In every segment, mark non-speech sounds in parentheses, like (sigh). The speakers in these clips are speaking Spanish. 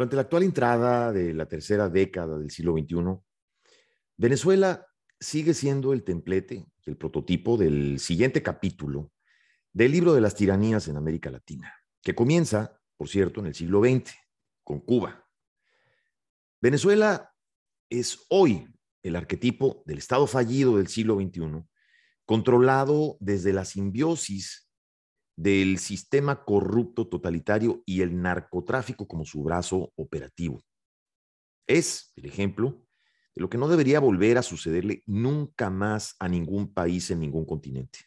Durante la actual entrada de la tercera década del siglo XXI, Venezuela sigue siendo el templete y el prototipo del siguiente capítulo del libro de las tiranías en América Latina, que comienza, por cierto, en el siglo XX, con Cuba. Venezuela es hoy el arquetipo del Estado fallido del siglo XXI, controlado desde la simbiosis del sistema corrupto totalitario y el narcotráfico como su brazo operativo. Es el ejemplo de lo que no debería volver a sucederle nunca más a ningún país en ningún continente.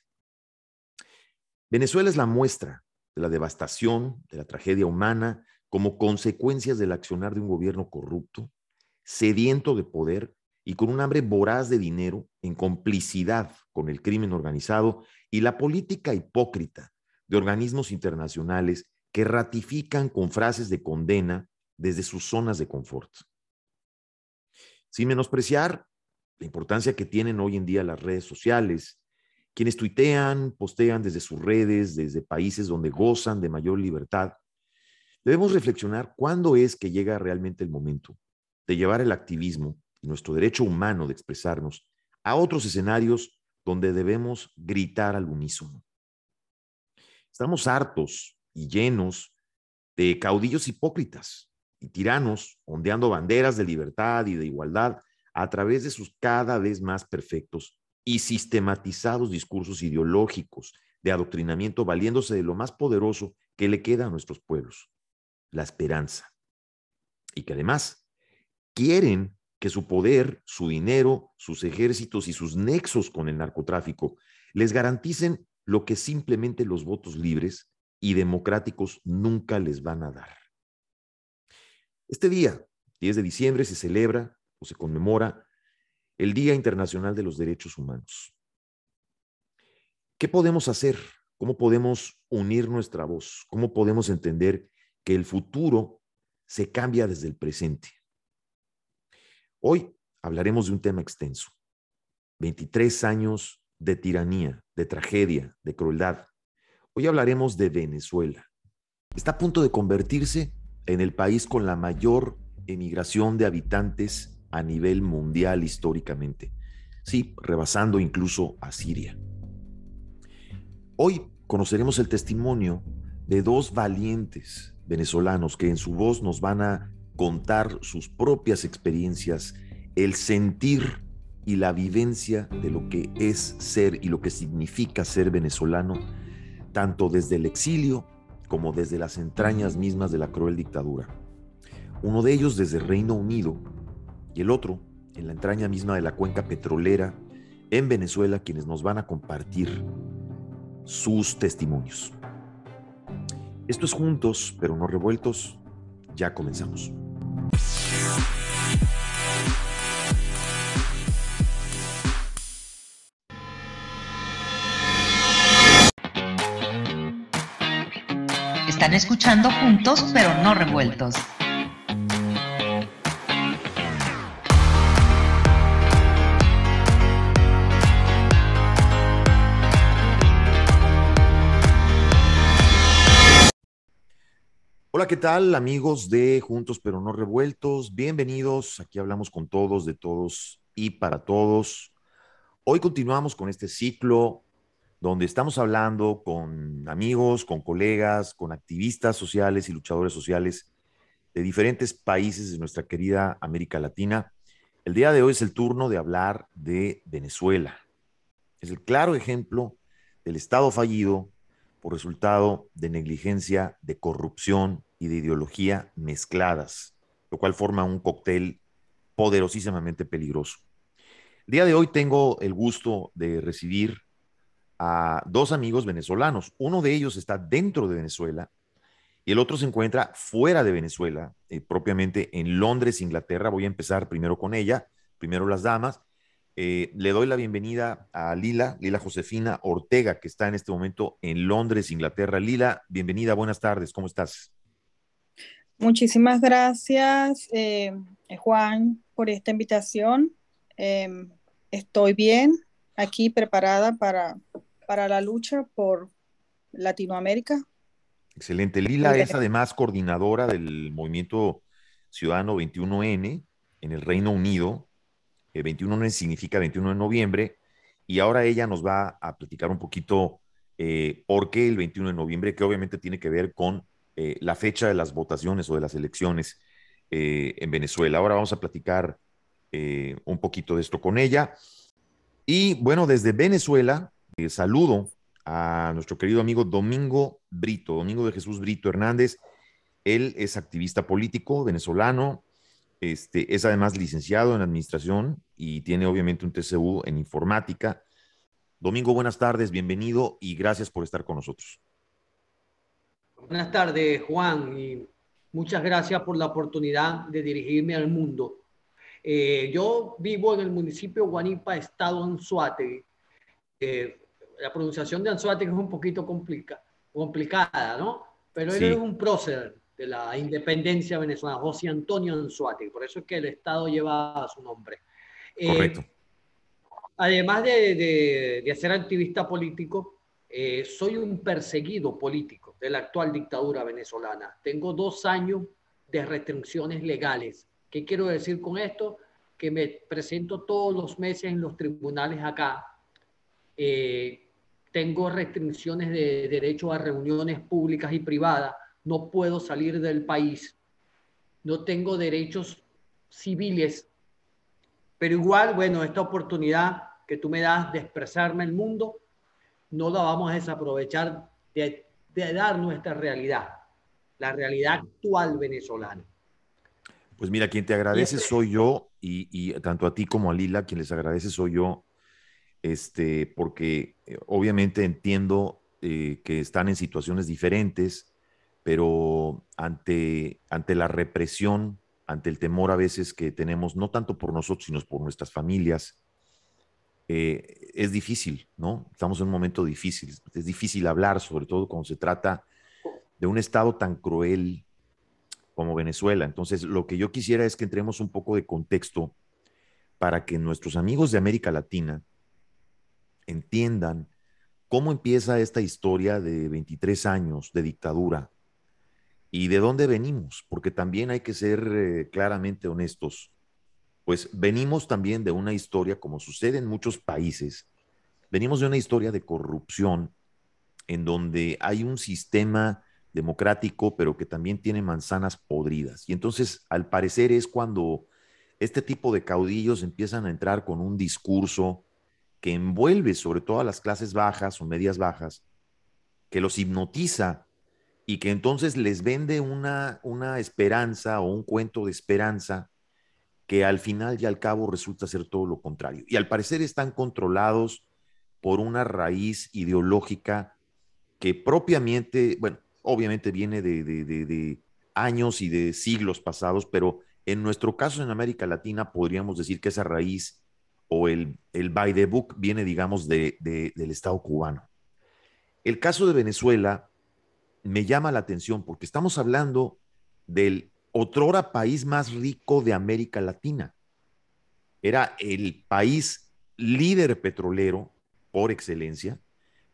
Venezuela es la muestra de la devastación, de la tragedia humana, como consecuencias del accionar de un gobierno corrupto, sediento de poder y con un hambre voraz de dinero en complicidad con el crimen organizado y la política hipócrita de organismos internacionales que ratifican con frases de condena desde sus zonas de confort. Sin menospreciar la importancia que tienen hoy en día las redes sociales, quienes tuitean, postean desde sus redes, desde países donde gozan de mayor libertad, debemos reflexionar cuándo es que llega realmente el momento de llevar el activismo y nuestro derecho humano de expresarnos a otros escenarios donde debemos gritar al unísono. Estamos hartos y llenos de caudillos hipócritas y tiranos ondeando banderas de libertad y de igualdad a través de sus cada vez más perfectos y sistematizados discursos ideológicos de adoctrinamiento valiéndose de lo más poderoso que le queda a nuestros pueblos, la esperanza. Y que además quieren que su poder, su dinero, sus ejércitos y sus nexos con el narcotráfico les garanticen lo que simplemente los votos libres y democráticos nunca les van a dar. Este día, 10 de diciembre, se celebra o se conmemora el Día Internacional de los Derechos Humanos. ¿Qué podemos hacer? ¿Cómo podemos unir nuestra voz? ¿Cómo podemos entender que el futuro se cambia desde el presente? Hoy hablaremos de un tema extenso. 23 años de tiranía, de tragedia, de crueldad. Hoy hablaremos de Venezuela. Está a punto de convertirse en el país con la mayor emigración de habitantes a nivel mundial históricamente. Sí, rebasando incluso a Siria. Hoy conoceremos el testimonio de dos valientes venezolanos que en su voz nos van a contar sus propias experiencias, el sentir y la vivencia de lo que es ser y lo que significa ser venezolano, tanto desde el exilio como desde las entrañas mismas de la cruel dictadura. Uno de ellos desde el Reino Unido y el otro en la entraña misma de la cuenca petrolera en Venezuela, quienes nos van a compartir sus testimonios. Esto es juntos, pero no revueltos. Ya comenzamos. Escuchando juntos pero no revueltos. Hola, ¿qué tal amigos de Juntos pero no revueltos? Bienvenidos, aquí hablamos con todos, de todos y para todos. Hoy continuamos con este ciclo donde estamos hablando con amigos, con colegas, con activistas sociales y luchadores sociales de diferentes países de nuestra querida América Latina. El día de hoy es el turno de hablar de Venezuela. Es el claro ejemplo del Estado fallido por resultado de negligencia, de corrupción y de ideología mezcladas, lo cual forma un cóctel poderosísimamente peligroso. El día de hoy tengo el gusto de recibir a dos amigos venezolanos. Uno de ellos está dentro de Venezuela y el otro se encuentra fuera de Venezuela, eh, propiamente en Londres, Inglaterra. Voy a empezar primero con ella, primero las damas. Eh, le doy la bienvenida a Lila, Lila Josefina Ortega, que está en este momento en Londres, Inglaterra. Lila, bienvenida, buenas tardes, ¿cómo estás? Muchísimas gracias, eh, Juan, por esta invitación. Em, estoy bien, aquí preparada para, para la lucha por Latinoamérica. Excelente. Lila es además coordinadora del movimiento Ciudadano 21N en el Reino Unido. 21N significa 21 de noviembre. Y ahora ella nos va a platicar un poquito por qué el 21 de noviembre, que obviamente tiene que ver con la fecha de las votaciones o de las elecciones en Venezuela. Ahora vamos a platicar un poquito de esto con ella. Y bueno, desde Venezuela, eh, saludo a nuestro querido amigo Domingo Brito, Domingo de Jesús Brito Hernández. Él es activista político venezolano, este, es además licenciado en administración y tiene obviamente un TCU en informática. Domingo, buenas tardes, bienvenido y gracias por estar con nosotros. Buenas tardes, Juan, y muchas gracias por la oportunidad de dirigirme al mundo. Eh, yo vivo en el municipio de Guanipa, estado Anzuategui. Eh, la pronunciación de Anzuategui es un poquito complicada, ¿no? Pero él es un prócer de la independencia venezolana, José Antonio Anzuategui. Por eso es que el estado lleva su nombre. Eh, Correcto. Además de, de, ser activista político, soy un perseguido político de la actual dictadura venezolana. Tengo dos años de restricciones legales ¿Qué quiero decir con esto? Que me presento todos los meses en los tribunales acá. Eh, tengo restricciones de derecho a reuniones públicas y privadas. No puedo salir del país. No tengo derechos civiles. Pero igual, bueno, esta oportunidad que tú me das de expresarme el mundo, no la vamos a desaprovechar de, de dar nuestra realidad, la realidad actual venezolana. Pues mira, quien te agradece soy yo y, tanto a ti como a Lila, quien les agradece soy yo, este, porque eh, obviamente entiendo eh, que están en situaciones diferentes, pero ante, ante la represión, ante el temor a veces que tenemos, no tanto por nosotros, sino por nuestras familias, eh, es difícil, ¿no? Estamos en un momento difícil, es difícil hablar, sobre todo cuando se trata de un Estado tan cruel, como Venezuela. Entonces, lo que yo quisiera es que entremos un poco de contexto para que nuestros amigos de América Latina entiendan cómo empieza esta historia de 23 años de dictadura y de dónde venimos, porque también hay que ser eh, claramente honestos. Pues venimos también de una historia, como sucede en muchos países, venimos de una historia de corrupción en donde hay un sistema democrático, pero que también tiene manzanas podridas. Y entonces, al parecer, es cuando este tipo de caudillos empiezan a entrar con un discurso que envuelve sobre todo a las clases bajas o medias bajas, que los hipnotiza y que entonces les vende una, una esperanza o un cuento de esperanza que al final y al cabo resulta ser todo lo contrario. Y al parecer están controlados por una raíz ideológica que propiamente, bueno, obviamente viene de, años y de siglos pasados, pero en nuestro caso en América Latina podríamos decir que esa raíz o el, el by the book viene, digamos, del Estado cubano. El caso de Venezuela me llama la atención porque estamos hablando del otrora país más rico de América Latina. Era el país líder petrolero por excelencia,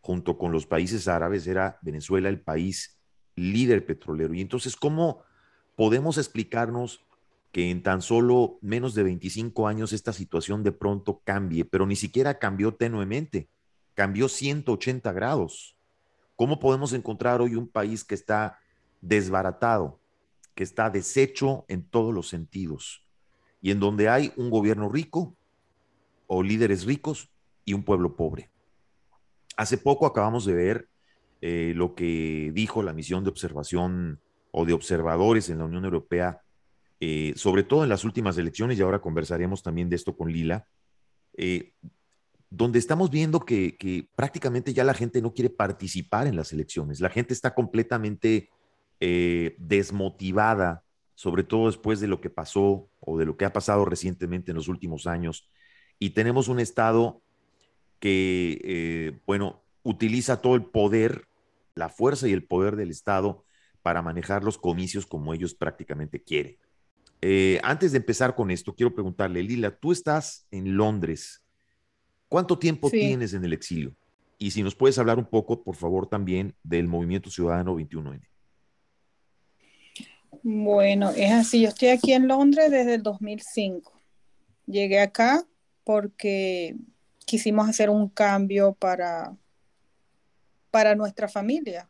junto con los países árabes, era Venezuela el país líder petrolero. Y entonces, ¿cómo podemos explicarnos que en tan solo menos de 25 años esta situación de pronto cambie, pero ni siquiera cambió tenuemente, cambió 180 grados? ¿Cómo podemos encontrar hoy un país que está desbaratado, que está deshecho en todos los sentidos y en donde hay un gobierno rico o líderes ricos y un pueblo pobre? Hace poco acabamos de ver eh, lo que dijo la misión de observación o de observadores en la Unión Europea, eh, sobre todo en las últimas elecciones, y ahora conversaremos también de esto con Lila, eh, donde estamos viendo que, que, prácticamente ya la gente no quiere participar en las elecciones, la gente está completamente desmotivada, sobre todo después de lo que pasó o de lo que ha pasado recientemente en los últimos años, y tenemos un Estado que, bueno, utiliza todo el poder la fuerza y el poder del Estado para manejar los comicios como ellos prácticamente quieren. Eh, antes de empezar con esto, quiero preguntarle, Lila, tú estás en Londres. ¿Cuánto tiempo tienes en el exilio? Y si nos puedes hablar un poco, por favor, también del Movimiento Ciudadano 21N. Bueno, es así. Yo estoy aquí en Londres desde el 2005. Llegué acá porque quisimos hacer un cambio para, para nuestra familia.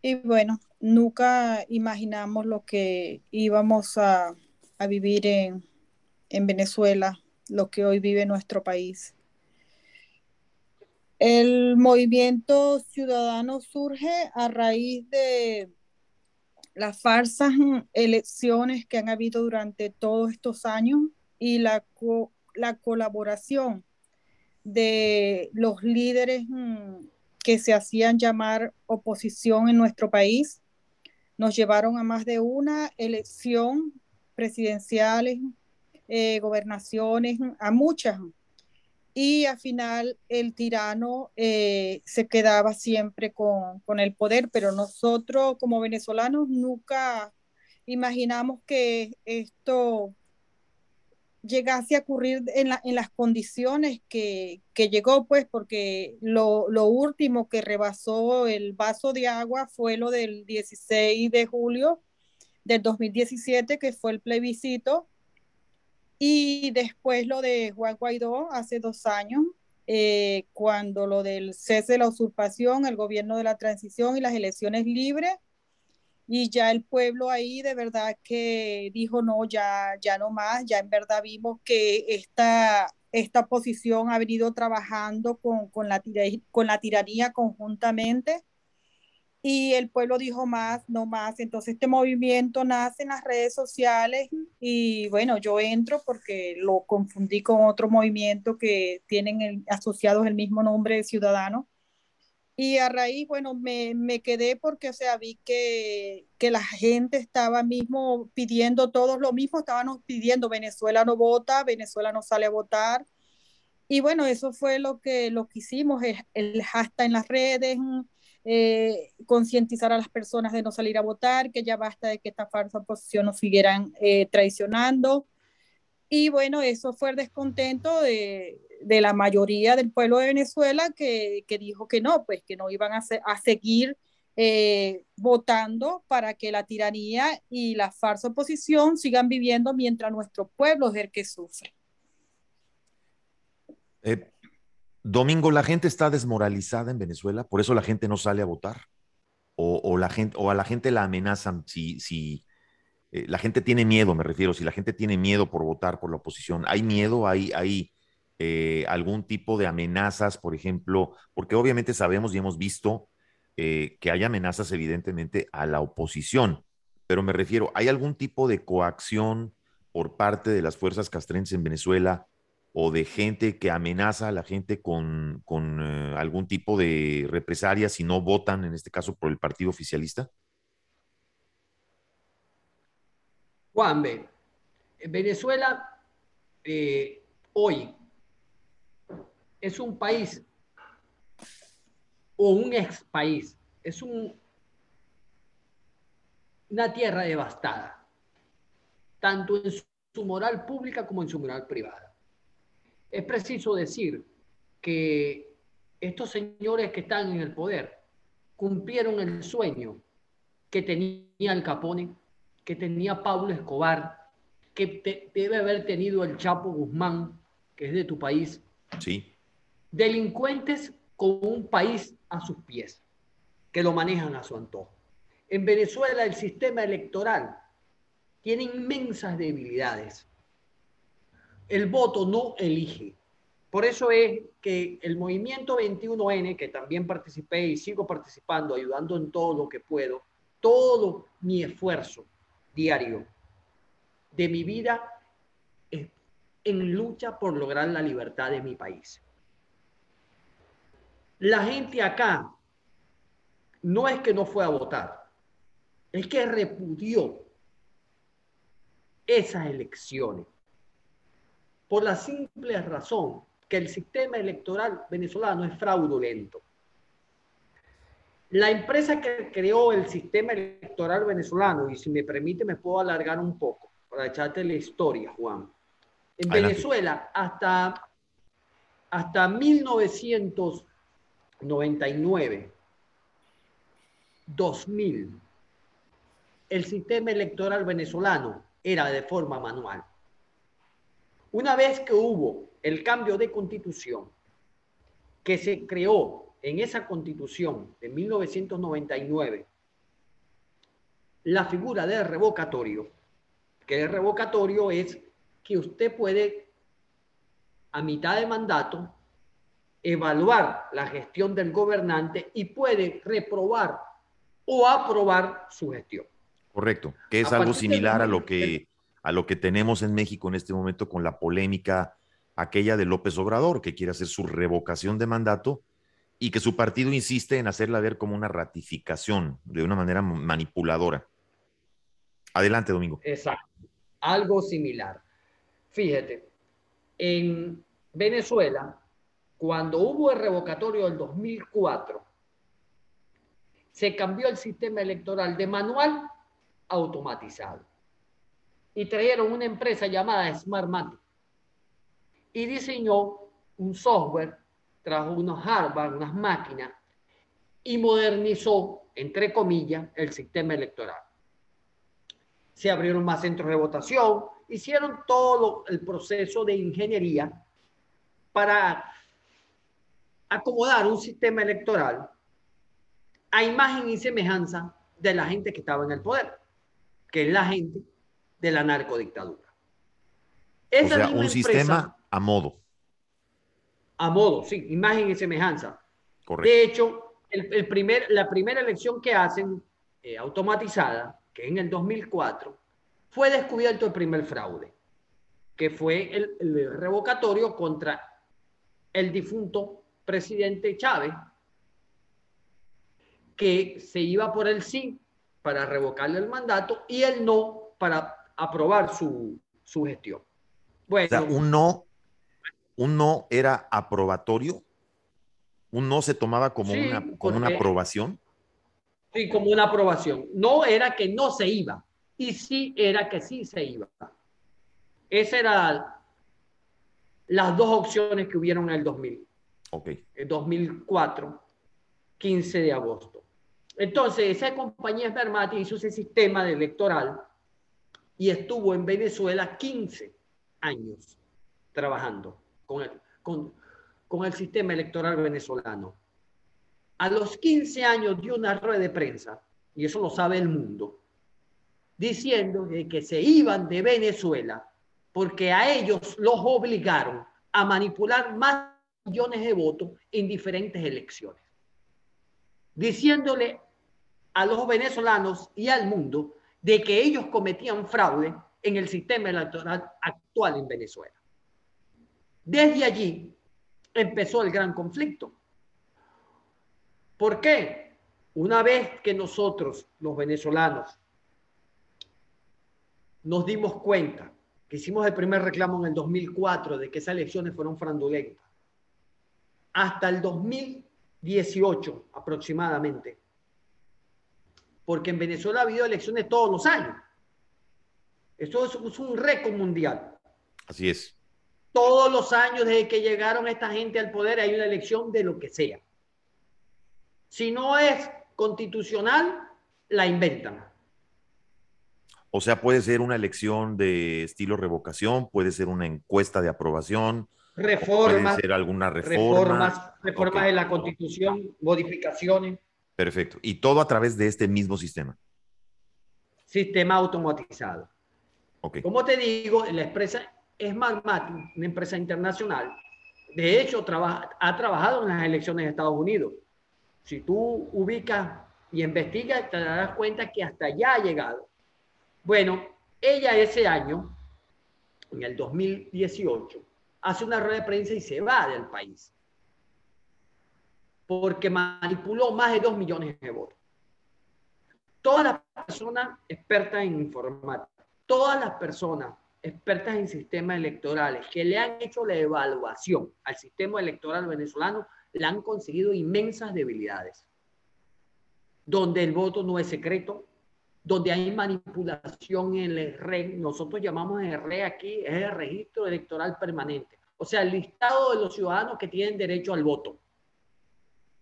Y bueno, nunca imaginamos lo que íbamos a, a vivir en, en Venezuela, lo que hoy vive nuestro país. El movimiento ciudadano surge a raíz de las farsas elecciones que han habido durante todos estos años y la, la colaboración de los líderes mm, que se hacían llamar oposición en nuestro país nos llevaron a más de una elección presidenciales, eh, gobernaciones, a muchas. Y al final el tirano eh, se quedaba siempre con, con, el poder, pero nosotros como venezolanos nunca imaginamos que esto llegase a ocurrir en, en las condiciones que, llegó, pues, porque lo, lo, último que rebasó el vaso de agua fue lo del 16 de julio del 2017, que fue el plebiscito y después lo de Juan Guaidó hace dos años, eh, cuando lo del cese de la usurpación, el gobierno de la transición y las elecciones libres, y ya el pueblo ahí de verdad que dijo no, ya, ya no más, ya en verdad vimos que esta, esta posición ha venido trabajando con, con, la, con la tiranía conjuntamente y el pueblo dijo más, no más. Entonces este movimiento nace en las redes sociales y bueno, yo entro porque lo confundí con otro movimiento que tienen asociados el mismo nombre de Ciudadano. Y a raíz, bueno, me, me, quedé porque, o sea, vi que, que la gente estaba mismo pidiendo todos lo mismo, estaban pidiendo Venezuela no vota, Venezuela no sale a votar. Y bueno, eso fue lo que, lo que hicimos, el hashtag en las redes, eh, concientizar a las personas de no salir a votar, que ya basta de que esta falsa oposición nos siguieran eh, traicionando. Y bueno, eso fue el descontento de, de, la mayoría del pueblo de Venezuela que, que dijo que no, pues que no iban a, a seguir eh, votando para que la tiranía y la falsa oposición sigan viviendo mientras nuestro pueblo es el que sufre. Eh, Domingo, la gente está desmoralizada en Venezuela, por eso la gente no sale a votar. O, la gente, o a la gente la amenazan si, si eh, la gente tiene miedo, me refiero, si la gente tiene miedo por votar por la oposición, ¿hay miedo? ¿Hay, hay eh, algún tipo de amenazas, por ejemplo? Porque obviamente sabemos y hemos visto eh, que hay amenazas evidentemente a la oposición, pero me refiero, ¿hay algún tipo de coacción por parte de las fuerzas castrenses en Venezuela o de gente que amenaza a la gente con, con eh, algún tipo de represalia si no votan, en este caso, por el partido oficialista? Juan, B. Venezuela eh, hoy es un país o un ex país, es un, una tierra devastada, tanto en su moral pública como en su moral privada es preciso decir que estos señores que están en el poder cumplieron el sueño que tenía el Capone, que tenía Pablo Escobar, que debe haber tenido el Chapo Guzmán, que es de tu país. Sí. Delincuentes con un país a sus pies, que lo manejan a su antojo. En Venezuela el sistema electoral tiene inmensas debilidades el voto no elige. Por eso es que el movimiento 21N, que también participé y sigo participando, ayudando en todo lo que puedo, todo mi esfuerzo diario de mi vida es en lucha por lograr la libertad de mi país. La gente acá no es que no fue a votar, es que repudió esas elecciones por la simple razón que el sistema electoral venezolano es fraudulento. La empresa que creó el sistema electoral venezolano, y si me permite me puedo alargar un poco para echarte la historia, Juan. En Venezuela, hasta, hasta 1999, 2000, el sistema electoral venezolano era de forma manual. Una vez que hubo el cambio de constitución, que se creó en esa constitución de 1999 la figura del revocatorio, que el revocatorio es que usted puede a mitad de mandato evaluar la gestión del gobernante y puede reprobar o aprobar su gestión. Correcto, que es algo similar a lo que a lo que tenemos en México en este momento con la polémica aquella de López Obrador, que quiere hacer su revocación de mandato y que su partido insiste en hacerla ver como una ratificación de una manera manipuladora. Adelante, Domingo. Exacto, algo similar. Fíjate, en Venezuela, cuando hubo el revocatorio del 2004, se cambió el sistema electoral de manual automatizado. Y trajeron una empresa llamada Smartmatic y diseñó un software, trajo unos hardware, unas máquinas y modernizó, entre comillas, el sistema electoral. Se abrieron más centros de votación, hicieron todo el proceso de ingeniería para acomodar un sistema electoral a imagen y semejanza de la gente que estaba en el poder, que es la gente de la narcodictadura. Esa o sea, un sistema a modo. A modo, sí, imagen y semejanza. Correcto. De hecho, el, primer, la primera elección que hacen eh, automatizada, que en el 2004, fue descubierto el primer fraude, que fue el, el revocatorio contra el difunto presidente Chávez, que se iba por el sí para revocarle el mandato y el no para aprobar su, su gestión. Bueno, o sea, un no, un no era aprobatorio, un no se tomaba como, una, como una aprobación. Sí, como una aprobación. No era que no se iba, y sí era que sí se iba. Esas eran las dos opciones que hubieron en el 2000. Ok. El 2004, 15 de agosto. Entonces, esa compañía Spermati hizo ese sistema electoral y estuvo en Venezuela 15 años trabajando con el, con, con el sistema electoral venezolano. A los 15 años dio una rueda de prensa, y eso lo sabe el mundo, diciendo que se iban de Venezuela porque a ellos los obligaron a manipular más millones de votos en diferentes elecciones. Diciéndole a los venezolanos y al mundo de que ellos cometían fraude en el sistema electoral actual en Venezuela. Desde allí empezó el gran conflicto. ¿Por qué? Una vez que nosotros, los venezolanos, nos dimos cuenta que hicimos el primer reclamo en el 2004 de que esas elecciones fueron fraudulentas, hasta el 2018 aproximadamente, porque en Venezuela ha habido elecciones todos los años. Esto es, un récord mundial. Así es. Todos los años desde que llegaron esta gente al poder hay una elección de lo que sea. Si no es constitucional, la inventan. O sea, puede ser una elección de estilo revocación, puede ser una encuesta de aprobación, reformas, ser alguna reforma. Reformas, reformas de la constitución, modificaciones. Perfecto. Y todo a través de este mismo sistema. Sistema automatizado. Okay. Como te digo, la empresa es Magmatic, una empresa internacional. De hecho, trabaja, ha trabajado en las elecciones de Estados Unidos. Si tú ubicas y investigas, te darás cuenta que hasta allá ha llegado. Bueno, ella ese año, en el 2018, hace una rueda de prensa y se va del país porque manipuló más de dos millones de votos. Todas las personas expertas en informática, todas las personas expertas en sistemas electorales que le han hecho la evaluación al sistema electoral venezolano, le han conseguido inmensas debilidades. Donde el voto no es secreto, donde hay manipulación en el RE, nosotros llamamos el RE aquí, es el registro electoral permanente. O sea, el listado de los ciudadanos que tienen derecho al voto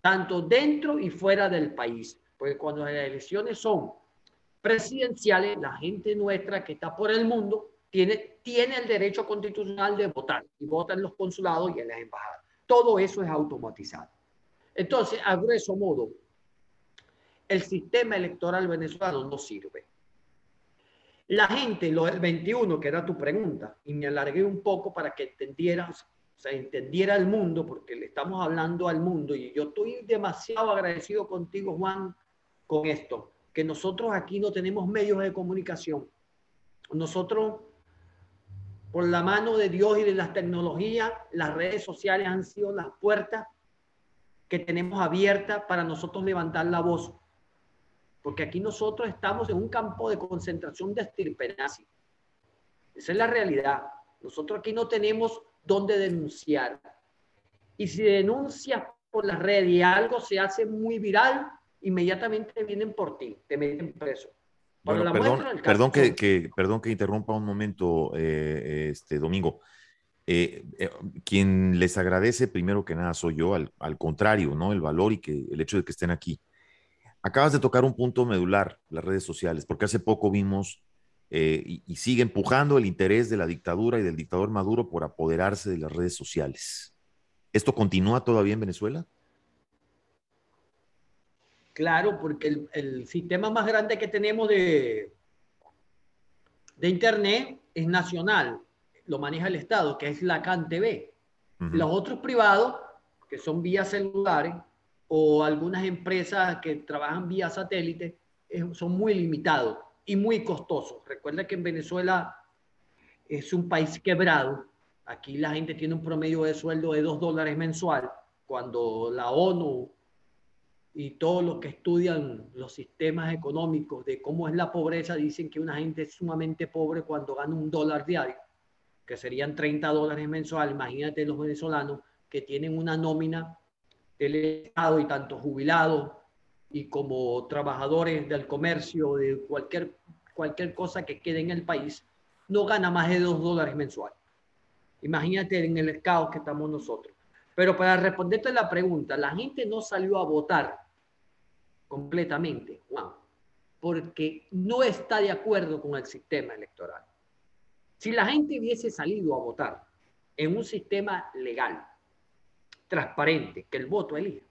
tanto dentro y fuera del país. Porque cuando las elecciones son presidenciales, la gente nuestra que está por el mundo tiene, tiene el derecho constitucional de votar y vota en los consulados y en las embajadas. Todo eso es automatizado. Entonces, a grueso modo, el sistema electoral venezolano no sirve. La gente, lo del 21, que era tu pregunta, y me alargué un poco para que entendieras, o entendiera el mundo, porque le estamos hablando al mundo, y yo estoy demasiado agradecido contigo, Juan, con esto, que nosotros aquí no tenemos medios de comunicación. Nosotros, por la mano de Dios y de las tecnologías, las redes sociales han sido las puertas que tenemos abiertas para nosotros levantar la voz porque aquí nosotros estamos en un campo de concentración de estirpe Esa es la realidad. Nosotros aquí no tenemos dónde denunciar. Y si denuncias por las redes y algo se hace muy viral, inmediatamente vienen por ti, te meten preso. perdón, que, perdón que interrumpa un momento, eh, este Domingo. Eh, eh, quien les agradece primero que nada soy yo, al, al, contrario, ¿no? El valor y que el hecho de que estén aquí. Acabas de tocar un punto medular, las redes sociales, porque hace poco vimos eh, y, sigue empujando el interés de la dictadura y del dictador Maduro por apoderarse de las redes sociales. ¿Esto continúa todavía en Venezuela? Claro, porque el, sistema más grande que tenemos de, de Internet es nacional, lo maneja el Estado, que es la CAN TV. Los otros privados, que son vías celulares, o algunas empresas que trabajan vía satélite eh, son muy limitados y muy costosos. Recuerda que en Venezuela es un país quebrado. Aquí la gente tiene un promedio de sueldo de 2 dólares mensual, cuando la ONU y todos los que estudian los sistemas económicos de cómo es la pobreza dicen que una gente es sumamente pobre cuando gana un dólar diario, que serían 30 dólares mensual. Imagínate los venezolanos que tienen una nómina del Estado y tanto jubilados y como trabajadores del comercio, de cualquier, cualquier cosa que quede en el país, no gana más de dos dólares mensual. Imagínate en el caos que estamos nosotros. Pero para responderte la pregunta, la gente no salió a votar completamente, Juan, porque no está de acuerdo con el sistema electoral. Si la gente hubiese salido a votar en un sistema legal, transparente, que el voto elija,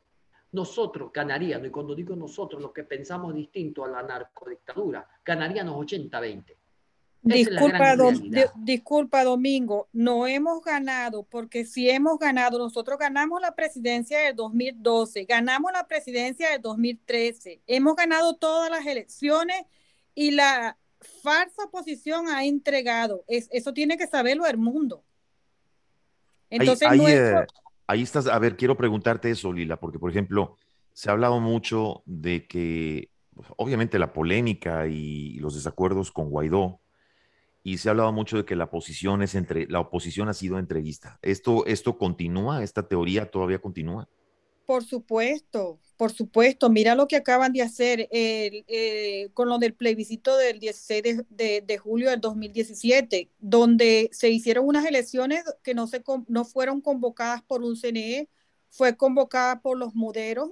nosotros ganaríamos, y cuando digo nosotros, los que pensamos distinto a la narcodictadura, ganaríamos 80-20. Disculpa, disculpa, Domingo, no hemos ganado, porque si hemos ganado, nosotros ganamos la presidencia del 2012, ganamos la presidencia del 2013, hemos ganado todas las elecciones y la falsa oposición ha entregado. Es, eso tiene que saberlo el mundo. Entonces, nuestro, ahí estás, a ver, quiero preguntarte eso, Lila, porque por ejemplo, se ha hablado mucho de que, pues, obviamente, la polémica y los desacuerdos con Guaidó, y se ha hablado mucho de que la posición es entre, la oposición ha sido entrevista. ¿Esto, esto continúa? ¿Esta teoría todavía continúa? Por supuesto, por supuesto. Mira lo que acaban de hacer eh, con lo del plebiscito del 16 de, julio del 2017, donde se hicieron unas elecciones que no, se, no fueron convocadas por un CNE, fue convocada por los moderos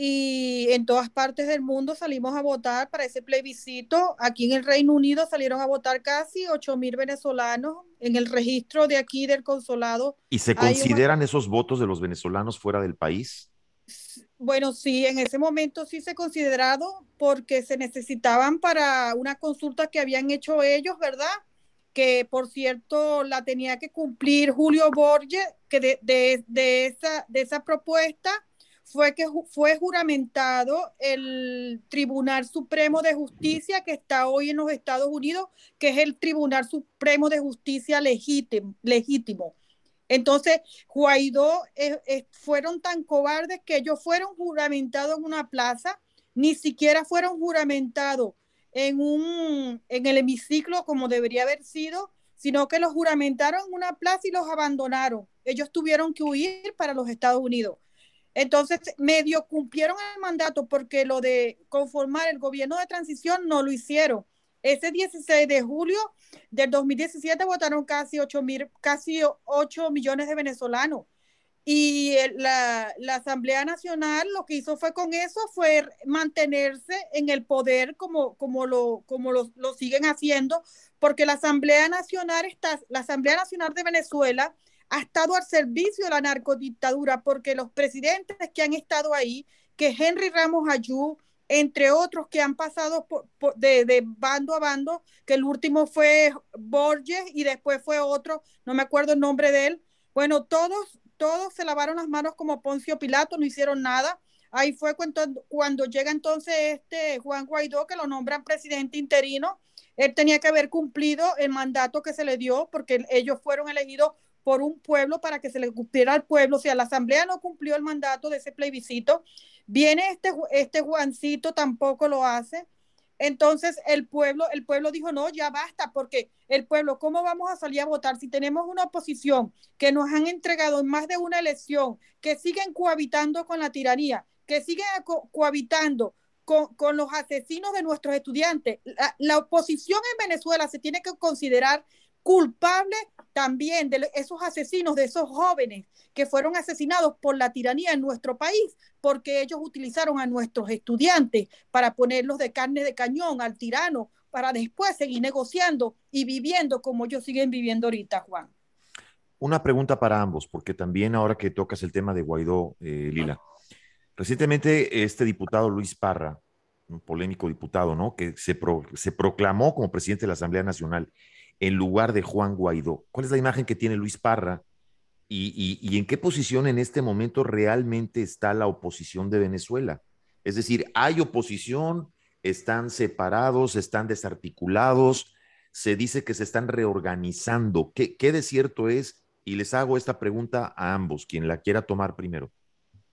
y en todas partes del mundo salimos a votar para ese plebiscito. Aquí en el Reino Unido salieron a votar casi 8 mil venezolanos en el registro de aquí del consulado. ¿Y se consideran esos votos de los venezolanos fuera del país? Bueno, sí, en ese momento sí se considerado porque se necesitaban para una consulta que habían hecho ellos, ¿verdad? Que por cierto la tenía que cumplir Julio Borges, que de, de, esa, de esa propuesta fue que fue juramentado el Tribunal Supremo de Justicia que está hoy en los Estados Unidos, que es el Tribunal Supremo de Justicia legítimo. Entonces, Guaidó eh, eh, fueron tan cobardes que ellos fueron juramentados en una plaza, ni siquiera fueron juramentados en, un, en el hemiciclo como debería haber sido, sino que los juramentaron en una plaza y los abandonaron. Ellos tuvieron que huir para los Estados Unidos. Entonces, medio cumplieron el mandato porque lo de conformar el gobierno de transición no lo hicieron. Ese 16 de julio del 2017 votaron casi 8, mil, casi 8 millones de venezolanos. y la, la, Asamblea Nacional lo que hizo fue con eso fue mantenerse en el poder como, como, lo, como lo, lo siguen haciendo, porque la Asamblea Nacional está, la Asamblea Nacional de Venezuela ha estado al servicio de la narcodictadura, porque los presidentes que han estado ahí, que Henry Ramos Ayú, entre otros que han pasado de, de, bando a bando, que el último fue Borges y después fue otro, no me acuerdo el nombre de él. Bueno, todos, todos se lavaron las manos como Poncio Pilato, no hicieron nada. Ahí fue cuando, cuando llega entonces este Juan Guaidó, que lo nombran presidente interino. Él tenía que haber cumplido el mandato que se le dio porque ellos fueron elegidos por un pueblo para que se le cumpliera al pueblo. O sea, la asamblea no cumplió el mandato de ese plebiscito. Viene este, este Juancito, tampoco lo hace. Entonces el pueblo, el pueblo dijo, no, ya basta, porque el pueblo, ¿cómo vamos a salir a votar si tenemos una oposición que nos han entregado en más de una elección, que siguen cohabitando con la tiranía, que siguen cohabitando con, con, los asesinos de nuestros estudiantes? La oposición en Venezuela se tiene que considerar culpable también de esos asesinos, de esos jóvenes que fueron asesinados por la tiranía en nuestro país, porque ellos utilizaron a nuestros estudiantes para ponerlos de carne de cañón al tirano, para después seguir negociando y viviendo como ellos siguen viviendo ahorita, Juan. Una pregunta para ambos, porque también ahora que tocas el tema de Guaidó, eh, Lila. Recientemente este diputado Luis Parra, un polémico diputado, ¿no? Que se, se proclamó como presidente de la Asamblea Nacional en lugar de Juan Guaidó. ¿Cuál es la imagen que tiene Luis Parra y, en qué posición en este momento realmente está la oposición de Venezuela? Es decir, ¿hay oposición? ¿Están separados? ¿Están desarticulados? Se dice que se están reorganizando. ¿Qué, qué de cierto es? Y les hago esta pregunta a ambos, quien la quiera tomar primero.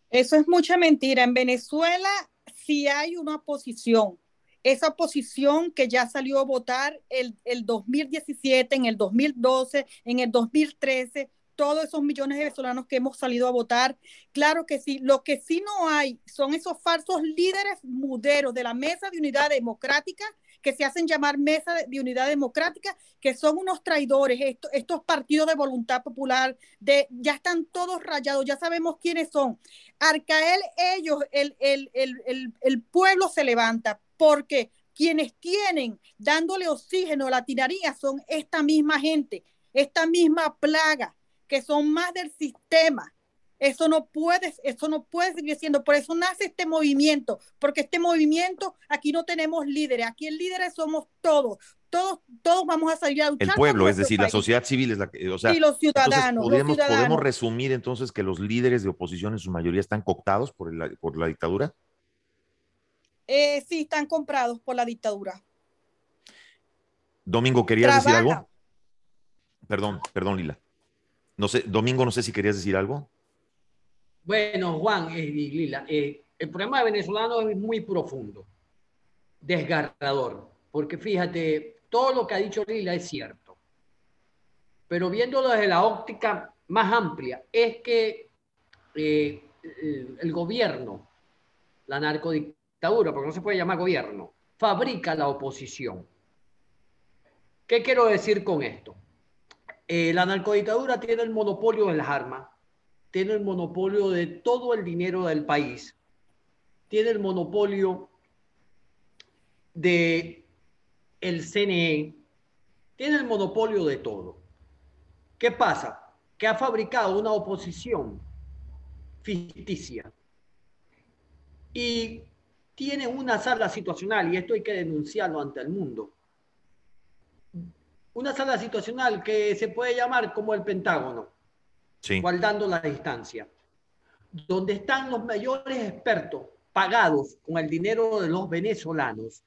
Eso es mucha mentira. En Venezuela sí hay una oposición esa oposición que ya salió a votar el, el 2017, en el 2012, en el 2013, todos esos millones de venezolanos que hemos salido a votar. Claro que sí, lo que sí no hay son esos falsos líderes muderos de la Mesa de Unidad Democrática que se hacen llamar Mesa de Unidad Democrática, que son unos traidores, estos, partidos de voluntad popular, de, ya están todos rayados, ya sabemos quiénes son. Arcael, ellos, el, el, el, el pueblo se levanta, porque quienes tienen dándole oxígeno a la tiraría son esta misma gente, esta misma plaga, que son más del sistema. Eso no puede, eso no puede seguir siendo. Por eso nace este movimiento, porque este movimiento aquí no tenemos líderes, aquí el líderes somos todos. Todos, todos vamos a salir a luchar. El pueblo, es decir, la sociedad civil es la que, o sea, y los ciudadanos, podemos, los podemos resumir entonces que los líderes de oposición en su mayoría están cooptados por, el, por la dictadura. Eh, sí, están comprados por la dictadura. Domingo, ¿querías decir algo? Perdón, perdón, Lila. No sé, Domingo, no sé si querías decir algo. Bueno, Juan y Lila, eh, el problema de venezolano es muy profundo, desgarrador, porque fíjate, todo lo que ha dicho Lila es cierto, pero viéndolo desde la óptica más amplia, es que eh, el, el, gobierno, la narcodictadura, porque no se puede llamar gobierno, fabrica la oposición. ¿Qué quiero decir con esto? Eh, la narcodictadura tiene el monopolio de las armas, tiene el monopolio de todo el dinero del país, tiene el monopolio de CNE, tiene el monopolio de todo. ¿Qué pasa? Que ha fabricado una oposición ficticia. Y tiene una sala situacional, y esto hay que denunciarlo ante el mundo. Una sala situacional que se puede llamar como el Pentágono, guardando la distancia, donde están los mayores expertos pagados con el dinero de los venezolanos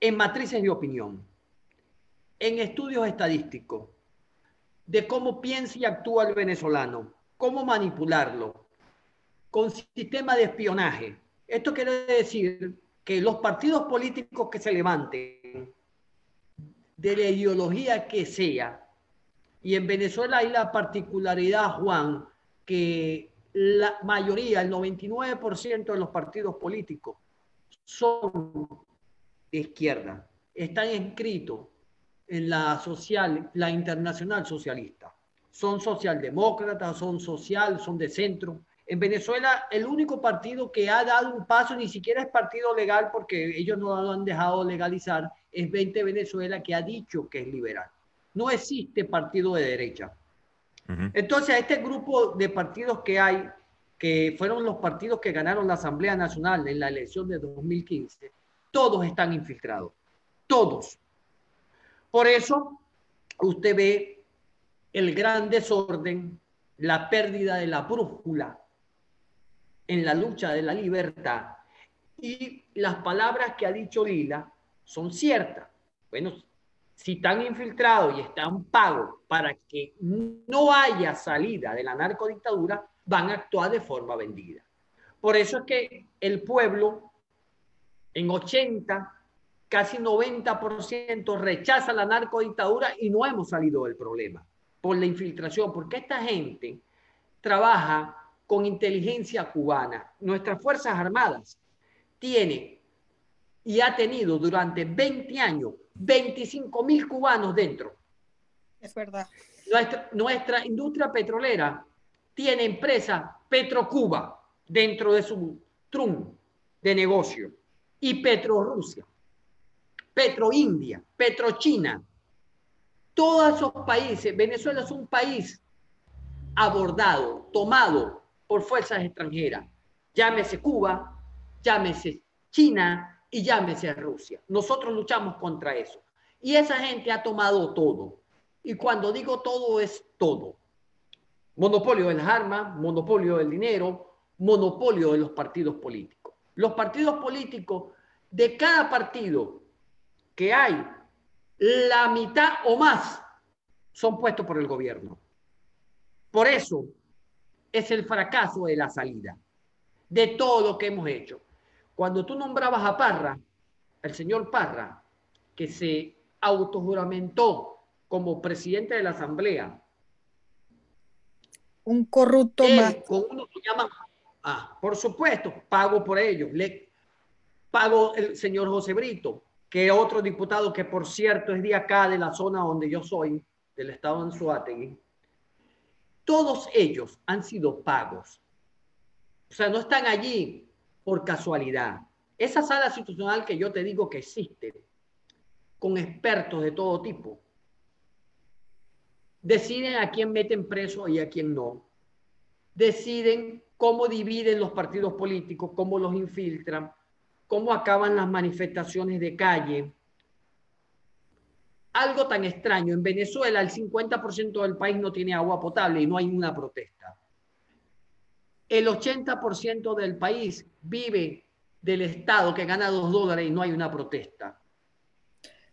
en matrices de opinión, en estudios estadísticos, de cómo piensa y actúa el venezolano, cómo manipularlo, con sistema de espionaje, esto quiere decir que los partidos políticos que se levanten, de la ideología que sea, y en Venezuela hay la particularidad, Juan, que la mayoría, el 99% de los partidos políticos son de izquierda, están inscritos en la social, la internacional socialista. son socialdemócratas, son social, son de centro. En Venezuela, el único partido que ha dado un paso, ni siquiera es partido legal porque ellos no lo han dejado legalizar, es 20 Venezuela que ha dicho que es liberal. No existe partido de derecha. Entonces, a este grupo de partidos que hay, que fueron los partidos que ganaron la Asamblea Nacional en la elección de 2015, todos están infiltrados. Todos. Por eso, usted ve el gran desorden, la pérdida de la brújula en la lucha de la libertad. Y las palabras que ha dicho Lila son ciertas. Bueno, si están infiltrados y están pagos para que no haya salida de la narcodictadura, van a actuar de forma vendida. Por eso es que el pueblo en 80, casi 90% rechaza la narcodictadura y no hemos salido del problema por la infiltración, porque esta gente trabaja con inteligencia cubana. Nuestras Fuerzas Armadas tiene y ha tenido durante 20 años 25 mil cubanos dentro. Es verdad. Nuestra, nuestra industria petrolera tiene empresa Petrocuba dentro de su trum de negocio y Petrorusia, Petroindia, Petrochina. Todos esos países, Venezuela es un país abordado, tomado por fuerzas extranjeras. Llámese Cuba, llámese China, y llámese Rusia. Nosotros luchamos contra eso. Y esa gente ha tomado todo. Y cuando digo todo es todo. Monopolio de las armas, monopolio del dinero, monopolio de los partidos políticos. Los partidos políticos, de cada partido que hay, la mitad o más son puestos por el gobierno. Por eso es el fracaso de la salida de todo lo que hemos hecho. Cuando tú nombrabas a Parra, el señor Parra, que se autojuramentó como presidente de la Asamblea. Un corrupto más. Con uno que llaman, ah, por supuesto, pago por ello. Le pago el señor José Brito, que es otro diputado que por cierto es de acá, de la zona donde yo soy, del estado de Anzuategui. Todos ellos han sido pagos. O sea, no están allí por casualidad. Esa sala institucional que yo te digo que existe, con expertos de todo tipo, deciden a quién meten preso y a quién no. Deciden cómo dividen los partidos políticos, cómo los infiltran, cómo acaban las manifestaciones de calle. Algo tan extraño, en Venezuela el 50% del país no tiene agua potable y no hay una protesta el 80% del país vive del Estado que gana dos dólares y no hay una protesta.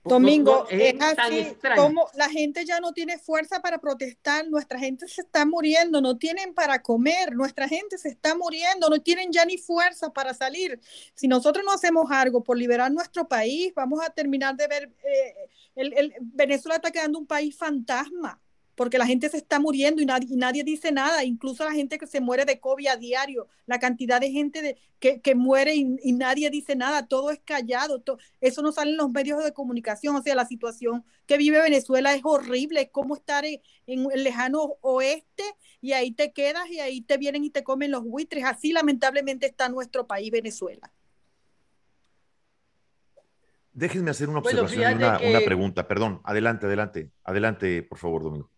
Domingo, es, así como la gente ya no tiene fuerza para protestar, nuestra gente se está muriendo, no tienen para comer, nuestra gente se está muriendo, no tienen ya ni fuerza para salir. Si nosotros no hacemos algo por liberar nuestro país, vamos a terminar de ver, eh, el, Venezuela está quedando un país fantasma porque la gente se está muriendo y nadie, nadie dice nada, incluso la gente que se muere de COVID a diario, la cantidad de gente de, que, muere y, nadie dice nada, todo es callado, eso no sale en los medios de comunicación, o sea, la situación que vive Venezuela es horrible, es como estar en, el lejano oeste y ahí te quedas y ahí te vienen y te comen los buitres, así lamentablemente está nuestro país, Venezuela. Déjenme hacer una observación y una, una, pregunta. Perdón, adelante, adelante, adelante, por favor, Domingo.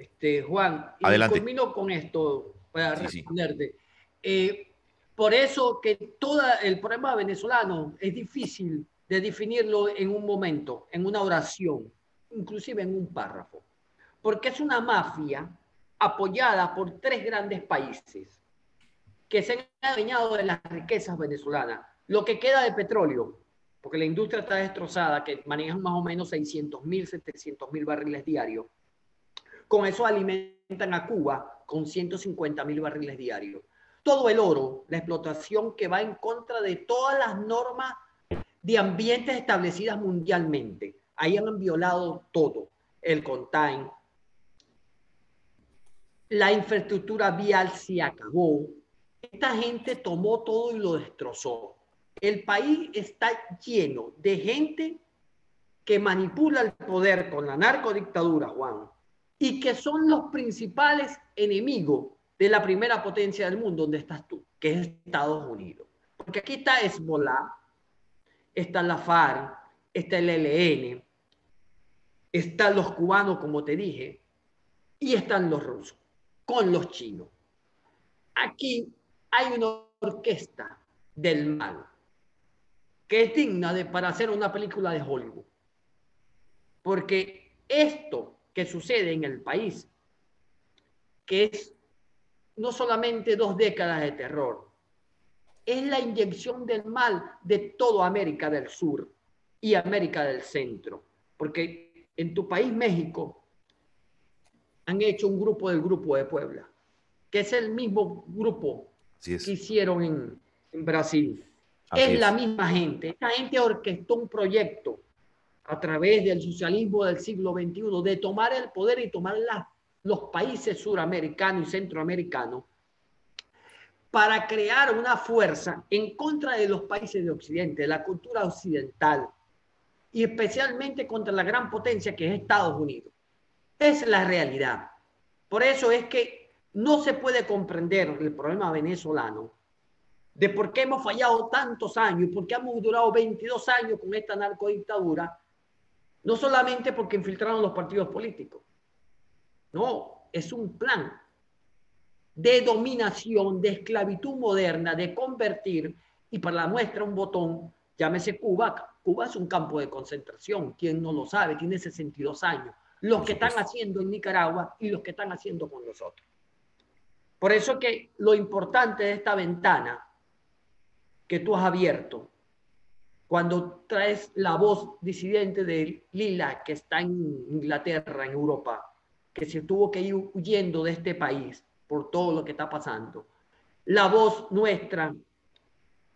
Este, Juan, y termino con esto para responderte. Eh, por eso que todo el problema venezolano es difícil de definirlo en un momento, en una oración, inclusive en un párrafo, porque es una mafia apoyada por tres grandes países que se han adueñado de las riquezas venezolanas. Lo que queda de petróleo, porque la industria está destrozada, que manejan más o menos 600 mil, 700 mil barriles diarios con eso alimentan a Cuba con 150 mil barriles diarios. Todo el oro, la explotación que va en contra de todas las normas de ambientes establecidas mundialmente. Ahí han violado todo. El contain. La infraestructura vial se acabó. Esta gente tomó todo y lo destrozó. El país está lleno de gente que manipula el poder con la narcodictadura, Juan, y que son los principales enemigos de la primera potencia del mundo, donde estás tú, que es Estados Unidos. Porque aquí está Hezbollah, está la FARC, está el ELN, están los cubanos, como te dije, y están los rusos, con los chinos. Aquí hay una orquesta del mal que es digna de, para hacer una película de Hollywood. Porque esto que sucede en el país, que es no solamente dos décadas de terror, es la inyección del mal de toda América del Sur y América del Centro. Porque en tu país, México, han hecho un grupo del Grupo de Puebla, que es el mismo grupo que hicieron en, en Brasil. Es, la misma gente. Esta gente orquestó un proyecto a través del socialismo del siglo XXI de tomar el poder y tomar los países suramericanos y centroamericanos para crear una fuerza en contra de los países de Occidente, de la cultura occidental, y especialmente contra la gran potencia que es Estados Unidos. Es la realidad. Por eso es que no se puede comprender el problema venezolano de por qué hemos fallado tantos años y por qué hemos durado 22 años con esta narcodictadura, no solamente porque infiltraron los partidos políticos. No, es un plan de dominación, de esclavitud moderna, de convertir, y para la muestra un botón, llámese Cuba, Cuba es un campo de concentración, quien no lo sabe, tiene 62 años, los que están haciendo en Nicaragua y los que están haciendo con nosotros. Por eso que lo importante de esta ventana que tú has abierto, cuando traes la voz disidente de Lila, que está en Inglaterra, en Europa, que se tuvo que ir huyendo de este país por todo lo que está pasando, la voz nuestra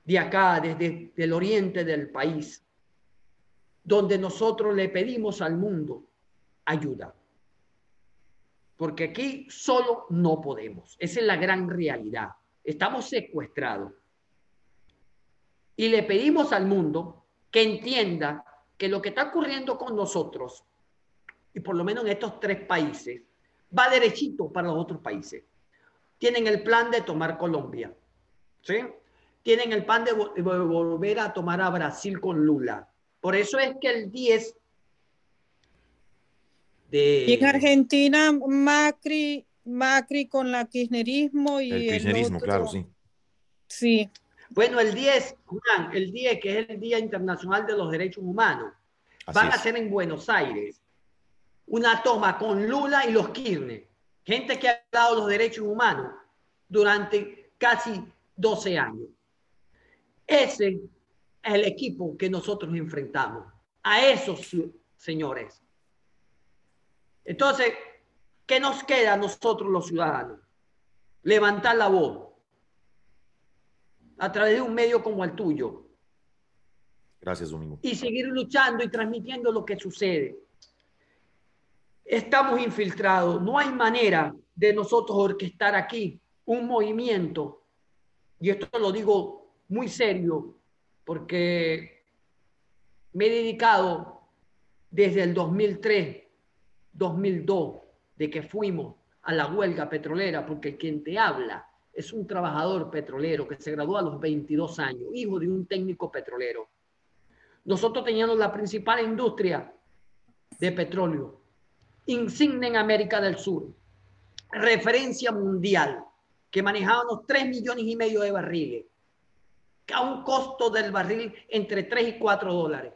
de acá, desde el oriente del país, donde nosotros le pedimos al mundo ayuda. Porque aquí solo no podemos. Esa es la gran realidad. Estamos secuestrados. Y le pedimos al mundo que entienda que lo que está ocurriendo con nosotros, y por lo menos en estos tres países, va derechito para los otros países. Tienen el plan de tomar Colombia, ¿sí? Tienen el plan de, volver a tomar a Brasil con Lula. Por eso es que el 10 de... Y en Argentina, Macri, Macri con la kirchnerismo y el kirchnerismo, claro, sí. Sí, bueno, el 10, Juan, el 10, que es el Día Internacional de los Derechos Humanos, van a hacer en Buenos Aires una toma con Lula y los Kirchner, gente que ha dado los derechos humanos durante casi 12 años. Ese es el equipo que nosotros enfrentamos, a esos señores. Entonces, ¿qué nos queda a nosotros los ciudadanos? Levantar la voz, a través de un medio como el tuyo. Gracias, Domingo. Y seguir luchando y transmitiendo lo que sucede. Estamos infiltrados. No hay manera de nosotros orquestar aquí un movimiento. Y esto lo digo muy serio porque me he dedicado desde el 2003, 2002, de que fuimos a la huelga petrolera, porque quien te habla es un trabajador petrolero que se graduó a los 22 años, hijo de un técnico petrolero. Nosotros teníamos la principal industria de petróleo, insignia en América del Sur, referencia mundial, que manejábamos 3 millones y medio de barriles, a un costo del barril entre 3 y 4 dólares.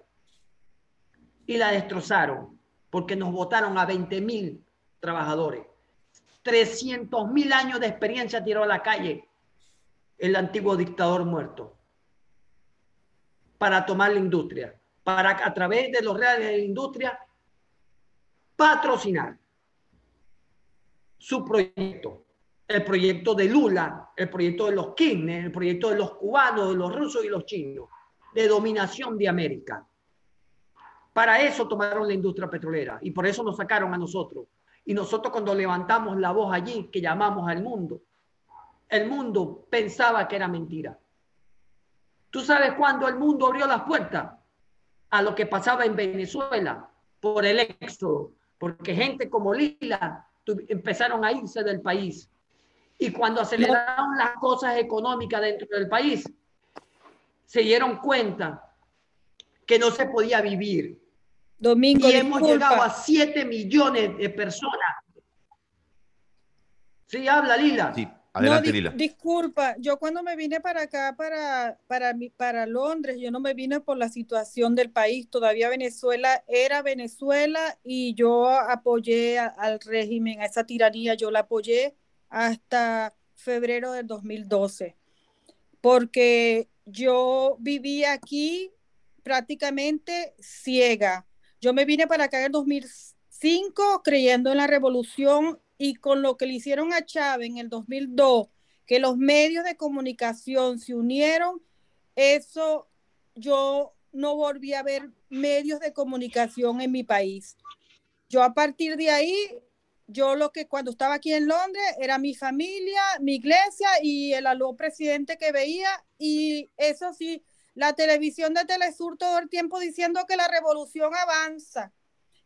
Y la destrozaron porque nos votaron a 20 mil trabajadores. 300 mil años de experiencia tiró a la calle el antiguo dictador muerto para tomar la industria, para a través de los reales de la industria patrocinar su proyecto, el proyecto de Lula, el proyecto de los Kirchner, el proyecto de los cubanos, de los rusos y los chinos, de dominación de América. Para eso tomaron la industria petrolera y por eso nos sacaron a nosotros y nosotros cuando levantamos la voz allí, que llamamos al mundo, el mundo pensaba que era mentira. ¿Tú sabes cuándo el mundo abrió las puertas? a lo que pasaba en Venezuela por el éxodo, porque gente como Lila empezaron a irse del país. Y cuando aceleraron las cosas económicas dentro del país, se dieron cuenta que no se podía vivir. Domingo, y hemos llegado a 7 millones de personas. Sí, habla Lila. Sí, adelante Lila. Disculpa, yo cuando me vine para acá, para, para, para Londres, yo no me vine por la situación del país. Todavía Venezuela era Venezuela y yo apoyé al régimen, a esa tiranía, yo la apoyé hasta febrero del 2012, porque yo vivía aquí prácticamente ciega. Yo me vine para acá en el 2005 creyendo en la revolución y con lo que le hicieron a Chávez en el 2002, que los medios de comunicación se unieron, eso yo no volví a ver medios de comunicación en mi país. Yo a partir de ahí yo lo que cuando estaba aquí en Londres era mi familia, mi iglesia y el aló presidente que veía y eso sí, la televisión de Telesur todo el tiempo diciendo que la revolución avanza